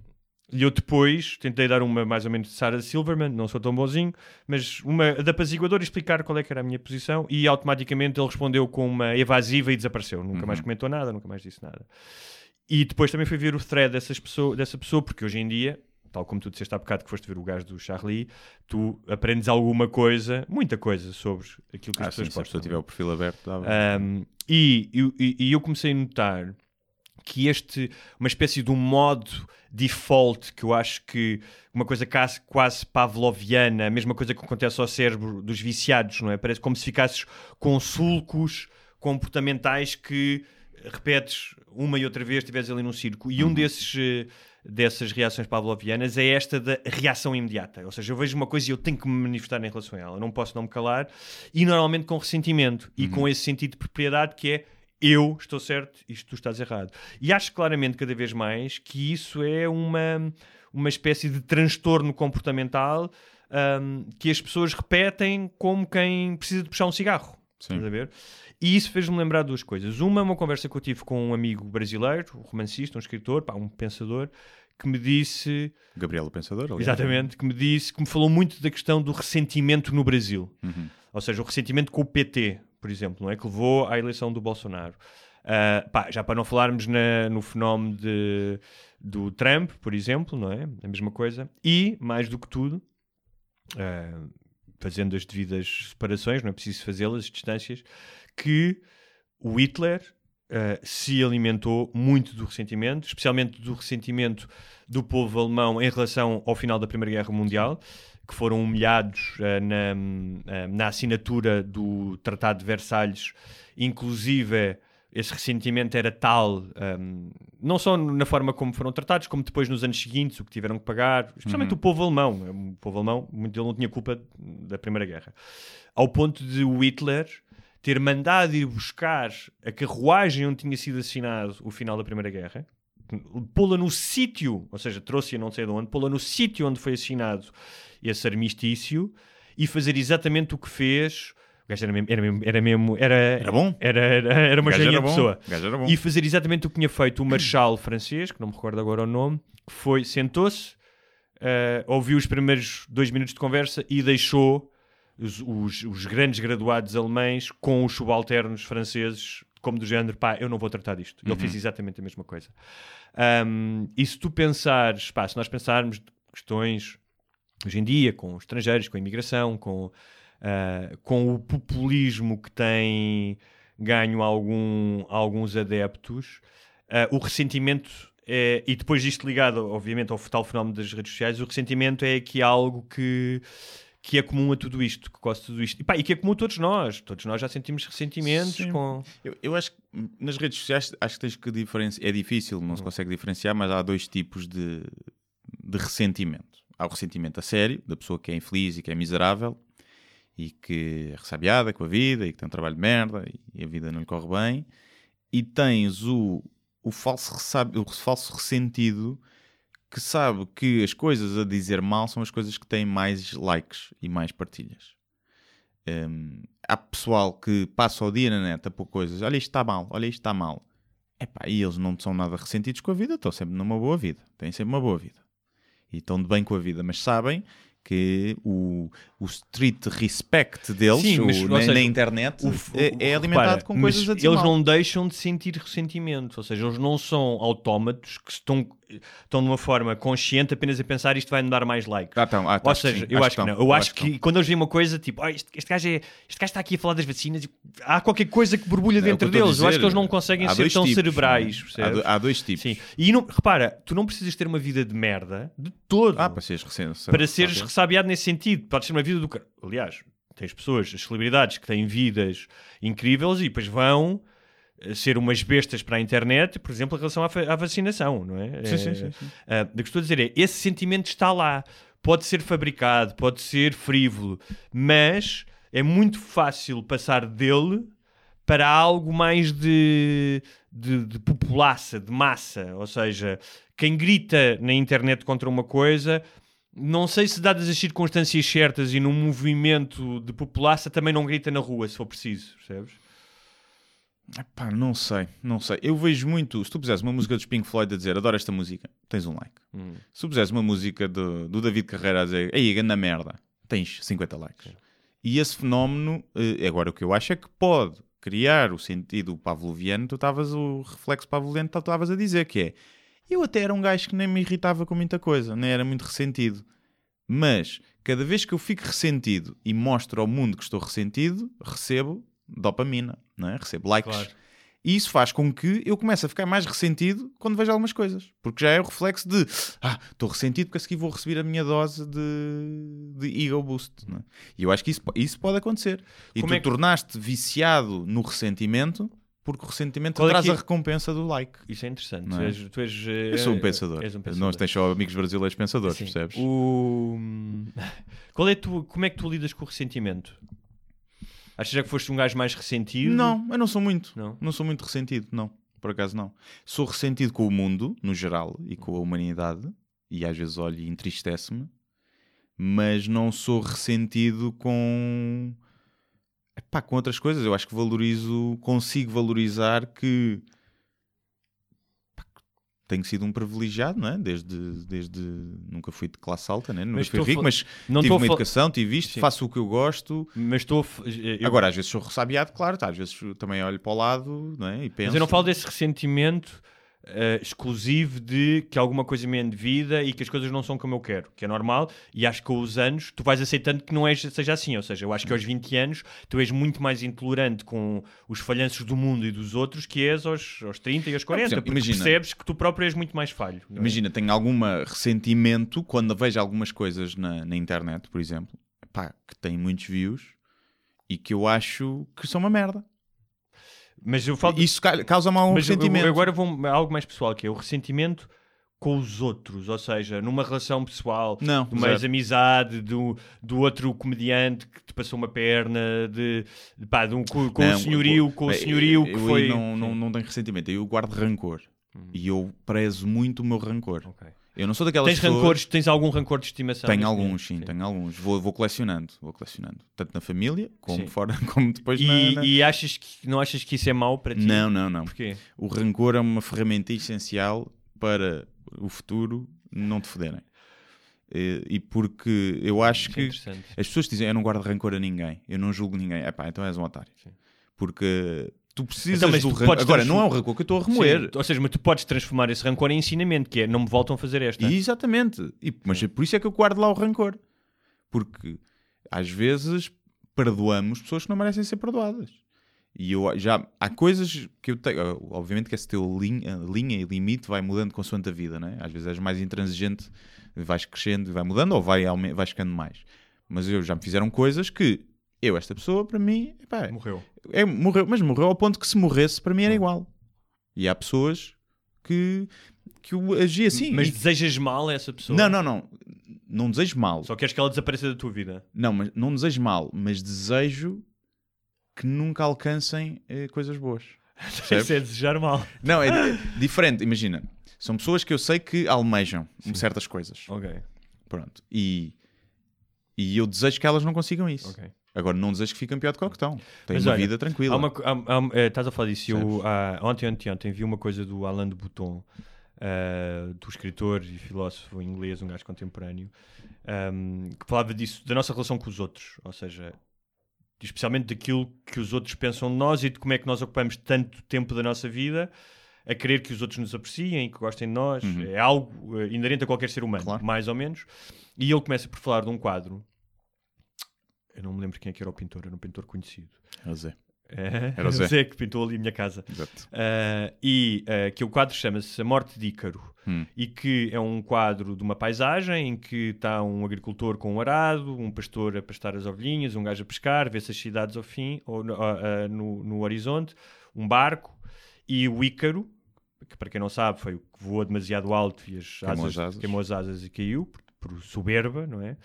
e eu depois tentei dar uma mais ou menos de Sarah Silverman, não sou tão bonzinho, mas uma de apaziguador e explicar qual é que era a minha posição, e automaticamente ele respondeu com uma evasiva e desapareceu, nunca mais comentou nada, nunca mais disse nada. E depois também fui ver o thread dessas pessoa, dessa pessoa, porque hoje em dia, tal como tu disseste há bocado que foste ver o gajo do Charlie, tu aprendes alguma coisa, muita coisa sobre aquilo que Ah, as sim, pessoas se a postam. pessoa tiver o perfil aberto, dava. Um, e, e- e eu comecei a notar que este, uma espécie de um modo default, que eu acho que uma coisa quase, quase pavloviana, a mesma coisa que acontece ao cérebro dos viciados, não é? Parece como se ficasses com sulcos comportamentais que repetes uma e outra vez, estiveres ali num circo. E um desses, eh, dessas reações pavlovianas é esta da reação imediata. Ou seja, eu vejo uma coisa e eu tenho que me manifestar em relação a ela. Eu não posso não me calar. E normalmente com ressentimento. E com esse sentido de propriedade que é eu estou certo, isto tu estás errado. E acho claramente cada vez mais que isso é uma, uma espécie de transtorno comportamental hum, que as pessoas repetem como quem precisa de puxar um cigarro. Sim. Estás a ver? E isso fez-me lembrar duas coisas. Uma, é uma conversa que eu tive com um amigo brasileiro, um romancista, um escritor, pá, um pensador, que me disse, Gabriel o Pensador, aliás. exatamente, que me disse, que me falou muito da questão do ressentimento no Brasil. Uhum. Ou seja, o ressentimento com o PT, por exemplo, não é? Que levou à eleição do Bolsonaro. Ah, pá, já para não falarmos na- no fenómeno de, do Trump, por exemplo, não é? A mesma coisa. E, mais do que tudo, ah, fazendo as devidas separações, não é preciso fazê-las, as distâncias, que o Hitler ah, se alimentou muito do ressentimento, especialmente do ressentimento do povo alemão em relação ao final da Primeira Guerra Mundial, que foram humilhados ah, na, ah, na assinatura do Tratado de Versalhes, inclusive esse ressentimento era tal, ahm, não só na forma como foram tratados, como depois nos anos seguintes, o que tiveram que pagar, especialmente o povo alemão. O povo alemão, muito dele não tinha culpa da Primeira Guerra. Ao ponto de o Hitler ter mandado ir buscar a carruagem onde tinha sido assinado o final da Primeira Guerra, pô-la no sítio, ou seja, trouxe-a não sei de onde, pô-la no sítio onde foi assinado esse armistício e fazer exatamente o que fez. O gajo era mesmo. Era, mesmo, era, mesmo, era, Era bom. Era, era, era uma bom. pessoa. E fazer exatamente o que tinha feito o Marshal francês, que não me recordo agora o nome, que foi, sentou-se, eh, ouviu os primeiros dois minutos de conversa e deixou os, os- os grandes graduados alemães com os subalternos franceses, como do género, pá, eu não vou tratar disto. Ele fez exatamente a mesma coisa. Ahm, e se tu pensares, pá, se nós pensarmos questões hoje em dia, com os estrangeiros, com a imigração, com, ah, com o populismo que tem ganho algum, alguns adeptos, ah, o ressentimento é, e depois disto ligado, obviamente, ao tal fenómeno das redes sociais, o ressentimento é aqui algo que, que é comum a tudo isto, que quase tudo isto. E, pá, e que é comum a todos nós. Todos nós já sentimos ressentimentos Sim. com. Eu, eu acho que hum, nas redes sociais acho que tens que diferenciar. É difícil, não se consegue diferenciar, mas há dois tipos de, de ressentimento. O ressentimento a sério, da pessoa que é infeliz e que é miserável e que é ressabiada com a vida e que tem um trabalho de merda e a vida não lhe corre bem. E tens o, o, falso, o falso ressentido que sabe que as coisas a dizer mal são as coisas que têm mais likes e mais partilhas. Hum, há pessoal que passa o dia na net a pôr coisas, olha isto está mal, olha isto está mal. Epá, e eles não são nada ressentidos com a vida, estão sempre numa boa vida, têm sempre uma boa vida. E estão de bem com a vida, mas sabem que o, o street respect deles Sim, mas, o- na, seja, na internet O é, o- é alimentado repara, com coisas a dizer Eles mal. não deixam de sentir ressentimento, ou seja, eles não são autómatos que estão, estão de uma forma consciente apenas a pensar isto vai me dar mais likes. Ah, então, ah, tá, Ou acho que seja, eu acho, que, estão, não. Eu, acho que, estão. quando eles veem uma coisa tipo, "Ah, este, este, gajo é, este gajo está aqui a falar das vacinas, há qualquer coisa que borbulha É que dentro eu deles. eu acho dizer. que eles não conseguem ser tão tipos, cerebrais. é? Há, do- há dois tipos. Sim. E não, repara, tu não precisas ter uma vida de merda de todo Ah, para seres recente. para seres ressabiado nesse sentido. Podes ter uma vida do. Aliás, tens pessoas, as celebridades que têm vidas incríveis e depois vão ser umas bestas para a internet, por exemplo, em relação à, à vacinação, não é? Sim, sim, Eh, sim, sim. ah, o que estou a dizer é, esse sentimento está lá. Pode ser fabricado, pode ser frívolo, mas é muito fácil passar dele para algo mais de, de, de populaça, de massa. Ou seja, quem grita na internet contra uma coisa, não sei se dadas as circunstâncias certas e num movimento de populaça, também não grita na rua, se for preciso, percebes? Epá, não sei, não sei. Eu vejo muito. Se tu puseres uma música dos Pink Floyd a dizer adoro esta música, tens um like. Hum. Se tu puseres uma música do, do David Carreira a dizer ei, ganda merda, tens 50 likes. E esse fenómeno, eh, agora o que eu acho é que pode criar o sentido pavloviano, tu estavas, o reflexo pavloviano, tu estavas a dizer que é eu até era um gajo que nem me irritava com muita coisa, nem era muito ressentido. Mas cada vez que eu fico ressentido e mostro ao mundo que estou ressentido, recebo dopamina, não é? Recebo likes. Claro. E isso faz com que eu comece a ficar mais ressentido quando vejo algumas coisas. Porque já é o reflexo de ah, estou ressentido porque a seguir vou receber a minha dose de, de ego boost. não é? E eu acho que isso, isso pode acontecer. E Como tu é que- tornaste viciado no ressentimento porque o ressentimento Qual é traz que- a recompensa do like. Isso é interessante. Não Tu é? és, tu és, eh, Eu sou um pensador. És um Não pensador. tens só amigos brasileiros pensadores, Sim. percebes? O... Qual é tu, como é que tu lidas com o ressentimento? Achas já que foste um gajo mais ressentido? Não, eu não sou muito. Não? Não sou muito ressentido, não. Por acaso não. Sou ressentido com o mundo, no geral, e com a humanidade, e às vezes olho e entristece-me, mas não sou ressentido com. Epá, com outras coisas. Eu acho que valorizo, consigo valorizar que. Tenho sido um privilegiado, não é? Desde, desde. Nunca fui de classe alta, né? Nunca Mas fui rico, fal- mas Não tive uma educação, tive isto, Sim. faço o que eu gosto. Mas estou. eu- Agora, às vezes sou ressabiado, claro, tá, às vezes também olho para o lado não é? e penso. Mas eu não falo desse ressentimento eh, exclusivo de que alguma coisa me é devida e que as coisas não são como eu quero, que é normal, e acho que com os anos tu vais aceitando que não és, seja assim. Ou seja, eu acho que aos 20 anos tu és muito mais intolerante com os falhanços do mundo e dos outros que és aos, aos 30 e aos 40, exemplo, porque imagina- percebes que tu próprio és muito mais falho. não é? Imagina, tenho algum ressentimento quando vejo algumas coisas na, na internet, por exemplo, pá, que têm muitos views e que eu acho que são uma merda. Mas eu falo Isso ca- causa-me algum Mas eu- ressentimento. eu agora vou algo mais pessoal, que é o ressentimento com os outros, ou seja, numa relação pessoal, Não, de uma zero. ex-amizade, do, do outro comediante que te passou uma perna, de, de pá, de um, com, com Não, o senhorio, com o eu- senhorio eu, que aí foi. não, não, não tenho ressentimento, eu guardo rancor. E eu prezo muito o meu rancor. Ok. Eu não sou daquelas Tens pessoas... rancores, tens algum rancor de estimação? Tenho alguns, momento? sim, tenho alguns. Vou, vou colecionando, vou colecionando. Tanto na família, como Sim. fora, como depois E, na... na- e achas que, não achas que isso é mau para ti? Não, não, não. Porquê? O rancor é uma ferramenta essencial para o futuro não te foderem. E, e porque eu acho é que as pessoas dizem eu não guardo rancor a ninguém, eu não julgo ninguém. É pá, então és um otário. Porque tu precisas Então, mas do tu rancor. Agora, não é um rancor que eu estou a remoer. Sim, ou seja, mas tu podes transformar esse rancor em ensinamento, que é não me voltam a fazer esta. E, exatamente. E, mas é por isso é que eu guardo lá o rancor. Porque às vezes perdoamos pessoas que não merecem ser perdoadas. E eu já há coisas que eu tenho. Obviamente que esse teu linha, linha e limite vai mudando consoante a vida, né? Às vezes és mais intransigente, vais crescendo e vai mudando, ou vai, vai ficando mais. Mas eu já me fizeram coisas que eu, esta pessoa, para mim, epá, Morreu. é, morreu, mas morreu ao ponto que se morresse, para mim era igual. E há pessoas que, que eu agi assim. Mas E- desejas mal a essa pessoa? não, não, não. Não desejo mal. Só queres que ela desapareça da tua vida. Não, mas não desejo mal, mas desejo que nunca alcancem eh, coisas boas. Isso é desejar mal. Não, é di- diferente. Imagina, são pessoas que eu sei que almejam certas coisas. Ok, Pronto. E, e eu desejo que elas não consigam isso. ok. Agora, não desejo que fiquem pior do que o que estão. Têm Mas uma olha, vida tranquila. Há uma, há- há- eh, estás a falar disso. Eu, ah, ontem, ontem, ontem vi uma coisa do Alain de Botton, ah, do escritor e filósofo inglês, um gajo contemporâneo, ahm, que falava disso, da nossa relação com os outros. Ou seja, especialmente daquilo que os outros pensam de nós e de como é que nós ocupamos tanto tempo da nossa vida a querer que os outros nos apreciem, que gostem de nós. É algo eh, inerente a qualquer ser humano, Claro. mais ou menos. E ele começa por falar de um quadro. Eu não me lembro quem é que era o pintor, era um pintor conhecido. O Zé. É, Era o Zé. que pintou ali a minha casa. Exato. Ah, e ah, que o quadro chama-se A Morte de Ícaro. Hum. E que é um quadro de uma paisagem em que está um agricultor com um arado, um pastor a pastar as ovelhinhas, um gajo a pescar, vê-se as cidades ao fim, ou no, ah, no- no horizonte, um barco e o Ícaro, que para quem não sabe foi o que voou demasiado alto e as Queimou asas, as asas. queimou as asas e caiu, por, por soberba, não é?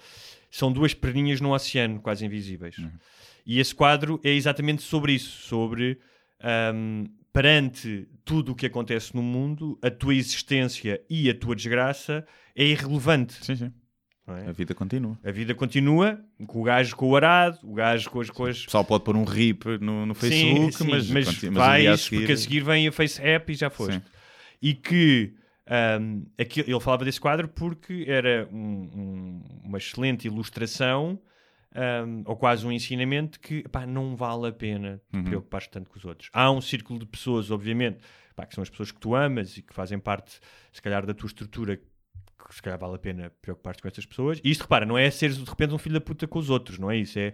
São duas perninhas no oceano, quase invisíveis. Uhum. E esse quadro é exatamente sobre isso, sobre ahm, perante tudo o que acontece no mundo, a tua existência e a tua desgraça é irrelevante. Sim, sim. é? A vida continua. A vida continua, com o gajo com o arado, o gajo com as coisas. O pessoal pode pôr um rip no, no Facebook, sim, sim, mas, mas, mas vais, a seguir- porque a seguir vem a Face App e já foste. Sim. E que ahm, aqui- ele falava desse quadro porque era um- um- uma excelente ilustração ahm, ou quase um ensinamento que pá, não vale a pena te Uhum. preocupar tanto com os outros. Há um círculo de pessoas, obviamente, pá, que são as pessoas que tu amas e que fazem parte, se calhar, da tua estrutura que se calhar vale a pena preocupar-te com essas pessoas. E isto, repara, não é seres de repente um filho da puta com os outros, não é isso? É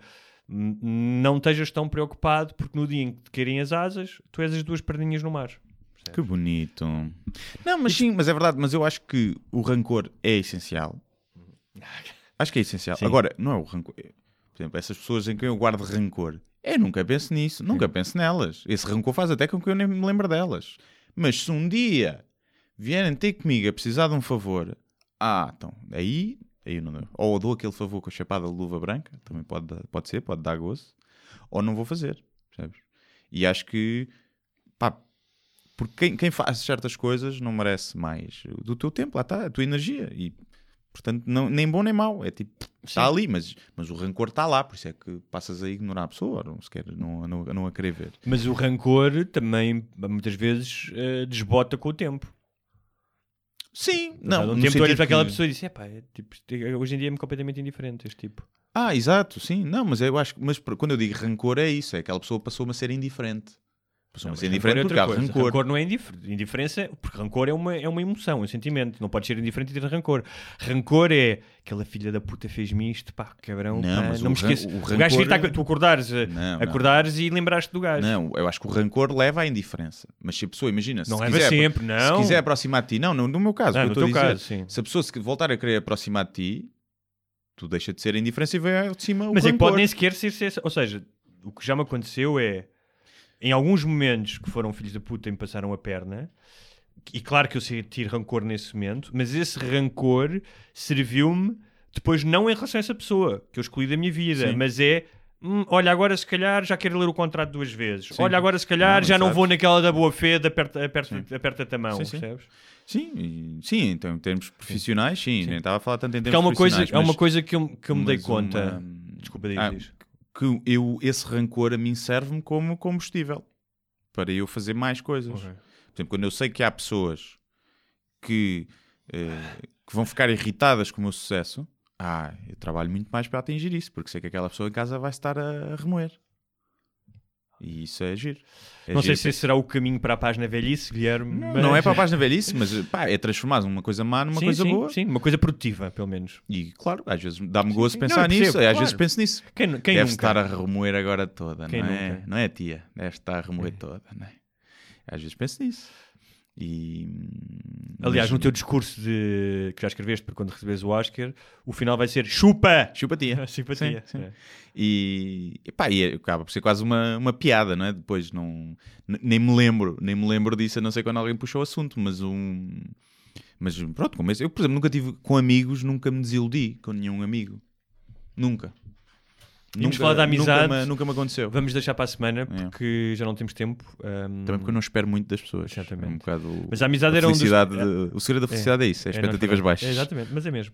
não estejas tão preocupado porque no dia em que te querem as asas, tu és as duas perninhas no mar. Que bonito. Não, mas sim, mas é verdade, mas eu acho que o rancor é essencial. Acho que é essencial. Sim. Agora, não é o rancor. Por exemplo, essas pessoas em quem eu guardo rancor, eu nunca penso nisso, nunca penso nelas. Esse rancor faz até com que eu nem me lembre delas. Mas se um dia vierem ter comigo a precisar de um favor, ah, então, aí, aí não. Ou dou aquele favor com a chapada de luva branca, também pode, pode ser, pode dar gozo, ou não vou fazer, percebes? E acho que, pá, porque quem, quem faz certas coisas não merece mais do teu tempo, lá está, a tua energia. E, portanto, não, nem bom nem mau. É tipo, está ali, mas, mas o rancor está lá, por isso é que passas a ignorar a pessoa, ou não sequer não, não, não a querer ver. Mas o rancor também, muitas vezes, eh, desbota com o tempo. Sim, Não, não. um tempo tu olhas para aquela que- pessoa e dizes, "Epá, é, tipo, isto é- hoje em dia é-me completamente indiferente este tipo. Ah, exato, sim. Não, mas eu acho que, mas quando eu digo rancor é isso, é aquela pessoa passou-me a ser indiferente. Não, mas rancor indiferente é há outra coisa. rancor. Rancor não é indifer- indiferença, porque rancor é uma, é uma emoção, é um sentimento. Não pode ser indiferente e ter rancor. Rancor é aquela filha da puta fez-me isto, pá, cabrão, Não, pá, mas não o me esqueço. o O, gajo rancor- devia estar- tu acordares, Não, não. acordares e lembraste do gajo. Não, eu acho que o rancor leva à indiferença. Mas se a pessoa, imagina, se Não se leva quiser, sempre, não. Se quiser aproximar de ti, não, no, no meu caso, o que no teu dizer, caso, sim. se a pessoa se voltar a querer aproximar de ti, tu deixa de ser indiferença e vem de cima o Mas é que rancor. pode nem sequer ser, ser- Ou seja, o que já me aconteceu é. Em alguns momentos que foram filhos da puta e me passaram a perna, e claro que eu senti rancor nesse momento, mas esse rancor serviu-me depois, não em relação a essa pessoa que eu escolhi da minha vida, Sim. mas é "Hum, olha, agora se calhar já quero ler o contrato duas vezes. Sim. Olha, agora se calhar Não, já não exato. vou naquela da boa fé, de aperta, aperta, aperta-te a mão, Sim, sim. percebes? Sim, sim, então em termos profissionais, sim, nem estava a falar tanto em termos Porque há uma coisa, profissionais, é uma mas- coisa que eu, que eu me dei mas conta. uma- Desculpa, diz, Ah, diz. Que eu, esse rancor a mim serve-me como combustível para eu fazer mais coisas. Ok. Por exemplo, quando eu sei que há pessoas que, eh, que vão ficar irritadas com o meu sucesso, ah, eu trabalho muito mais para atingir isso, porque sei que aquela pessoa em casa vai estar a remoer. E isso é giro. É Não sei giro. se esse será o caminho para a página velhice, Guilherme. Não, mas- não é para a página velhice, mas pá, é transformar uma coisa má numa Sim, coisa sim, boa. Sim, uma coisa produtiva, pelo menos. E claro, às vezes dá-me gosto sim. pensar Não, percebo, nisso, às claro. vezes penso nisso. Quem, quem Deve nunca? estar a remoer agora toda, Quem não é? nunca? Não é, tia? Deve estar a remoer toda, não é? Às vezes penso nisso. E. Aliás, mas- no teu discurso de... que já escreveste para quando recebes o Oscar, o final vai ser chupa! Chupa tia. Simpatia. Sim, sim. É. E, e pá, e acaba por ser quase uma, uma piada, não é? Depois não. Nem me lembro, nem me lembro disso, a não ser quando alguém puxou o assunto, mas um. Mas pronto, como eu, por exemplo, nunca tive com amigos, nunca me desiludi com nenhum amigo. Nunca. Íamos falar da amizade. Nunca me, nunca me aconteceu. Vamos deixar para a semana, É. porque já não temos tempo. Ahm, Também porque eu não espero muito das pessoas. Exatamente. É um bocado. Mas a amizade a era um dos- de- O segredo da felicidade é, isso, é, É, não, expectativas é baixas. É, exatamente, mas é mesmo.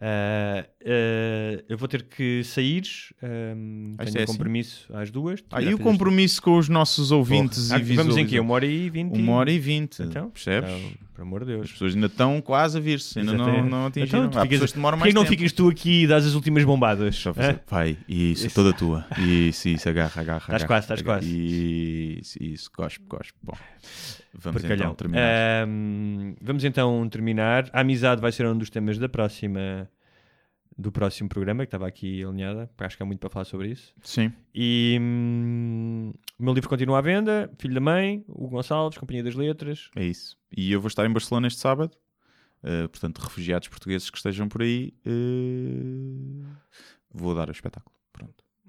Ah, ah, eu vou ter que sair. ahm, Ah, tenho é um assim? compromisso às duas. Ah, e o compromisso com os nossos ouvintes Porra. e Ah, visualizadores? Vamos em quê? Uma hora e vinte? Uma hora e vinte. Então, percebes? Então, por amor de As Deus. pessoas ainda estão quase a vir-se, ainda não, não atingiram. Então, Há ficas- pessoas que demoram mais não tempo. ficas tu aqui e dás as últimas bombadas? Hã? Vai, isso, toda tua. Isso, isso, agarra, agarra. Estás quase, estás quase. Isso, isso, cospe, cospe. Bom, vamos então terminar. Ahm, vamos então terminar. A amizade vai ser um dos temas da próxima do próximo programa, que estava aqui alinhada, porque acho que há muito para falar sobre isso. Sim, E hum, o meu livro continua à venda, Filho da Mãe, o Gonçalves, Companhia das Letras. é isso. E eu vou estar em Barcelona este sábado. Uh, portanto, refugiados portugueses que estejam por aí, uh, vou dar o espetáculo.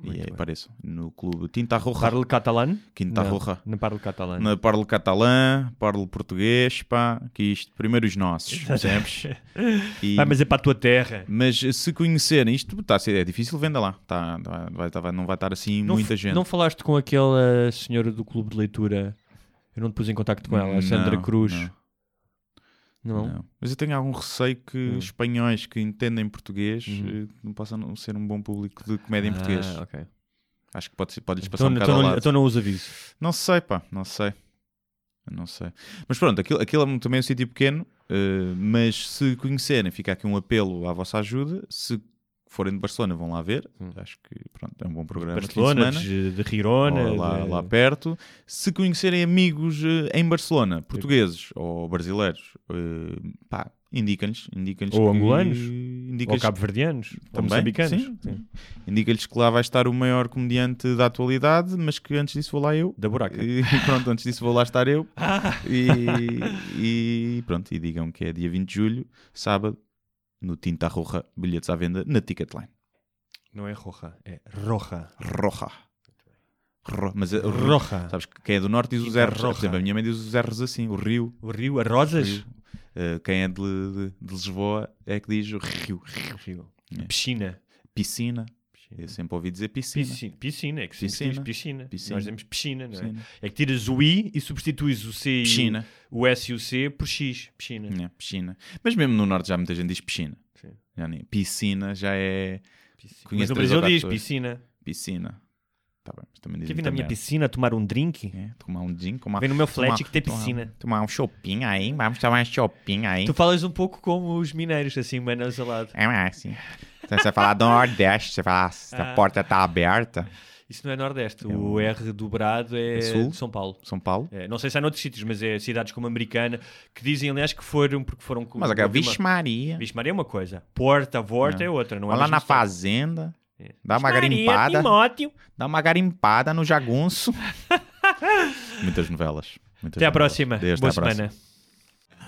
Muito e aí bem. apareçam no clube Tinta Roja, Parle catalán? Quinta Não, Roja. Não parle catalán. Na parlo catalã, parlo português, pá, que isto, primeiro os nossos, percebes? E- Vai, mas é para a tua terra. Mas se conhecerem, isto está a ser, é difícil venda lá, tá, vai, vai- não vai estar assim Não, muita gente. não falaste com aquela senhora do clube de leitura? Eu não te pus em contacto com ela, a Sandra Não, Cruz. não, Não? não. Mas eu tenho algum receio que Hum. espanhóis que entendem português eh, não possam ser um bom público de comédia em português. Ah, ok. Acho que pode, pode lhes passar Então, um bocado então então não os aviso. Não sei, pá, não sei. Não sei. Mas pronto, aquilo, aquilo é também um sítio pequeno, eh, mas se conhecerem, fica aqui um apelo à vossa ajuda. Se forem de Barcelona, vão lá ver. Hum. Acho que pronto, é um bom programa. de fim de Barcelona, semana. de, ou lá, de- lá perto. Se conhecerem amigos eh, em Barcelona, portugueses ou brasileiros, eh, pá, indiquem-lhes. indiquem-lhes Ou que- angolanos. Ou indiquem-lhes- cabo-verdianos. Ou moçambicanos. sim, sim. Indica-lhes que lá vai estar o maior comediante da atualidade, mas que antes disso vou lá eu. Da buraca. E pronto, antes disso vou lá estar eu. Ah! E, e pronto, e digam que é dia 20 de julho, sábado, no Tinta Roja, bilhetes à venda na Ticketline. Não é roja, é roja. Roja. Ro- mas o- Roja. Sabes que quem é do norte diz os R's. Por exemplo, a minha mãe diz os R's assim, o Rio. O rio, a Rosas. Rio. Uh, quem é de, de- de Lisboa é que diz o Rio. Rio. É. Piscina. Piscina. Eu sempre ouvi dizer piscina. Piscina. Piscina, é que Piscina. diz piscina. Piscina. Nós dizemos piscina, não é? Piscina. É que tiras o I e substituis o C e o- Piscina. o S e o C por X. Piscina. É, piscina. Mas mesmo no norte já muita gente diz piscina. Sim. Já nem, piscina já é Piscina. Mas no Brasil diz pessoas. piscina. piscina. Tá bem, mas também Quer vir na minha piscina tomar um drink? É, tomar um gin, tomar, Vem no meu flat tomar- que tem tomar- piscina. Tomar um shopping aí, vamos tomar um shopping aí. Tu falas um pouco como os mineiros, assim, mano, salado. É, é assim. Então, você falar do Nordeste, você fala, se a Ah. porta tá aberta. Isso não é Nordeste. É O R dobrado é, É Sul? São Paulo. São Paulo. É, não sei se há noutros sítios, mas é cidades como Americana que dizem, aliás, que foram porque foram com. Mas agora, houve uma- Vixe Maria. Vixe Maria é uma coisa, Porta, Vorta é, outra. Não é Vai lá a na história. fazenda, É. dá uma Maria, garimpada. Timóteo. dá uma garimpada no jagunço. Muitas novelas. muitas Até à novelas. próxima. Desde Boa à próxima.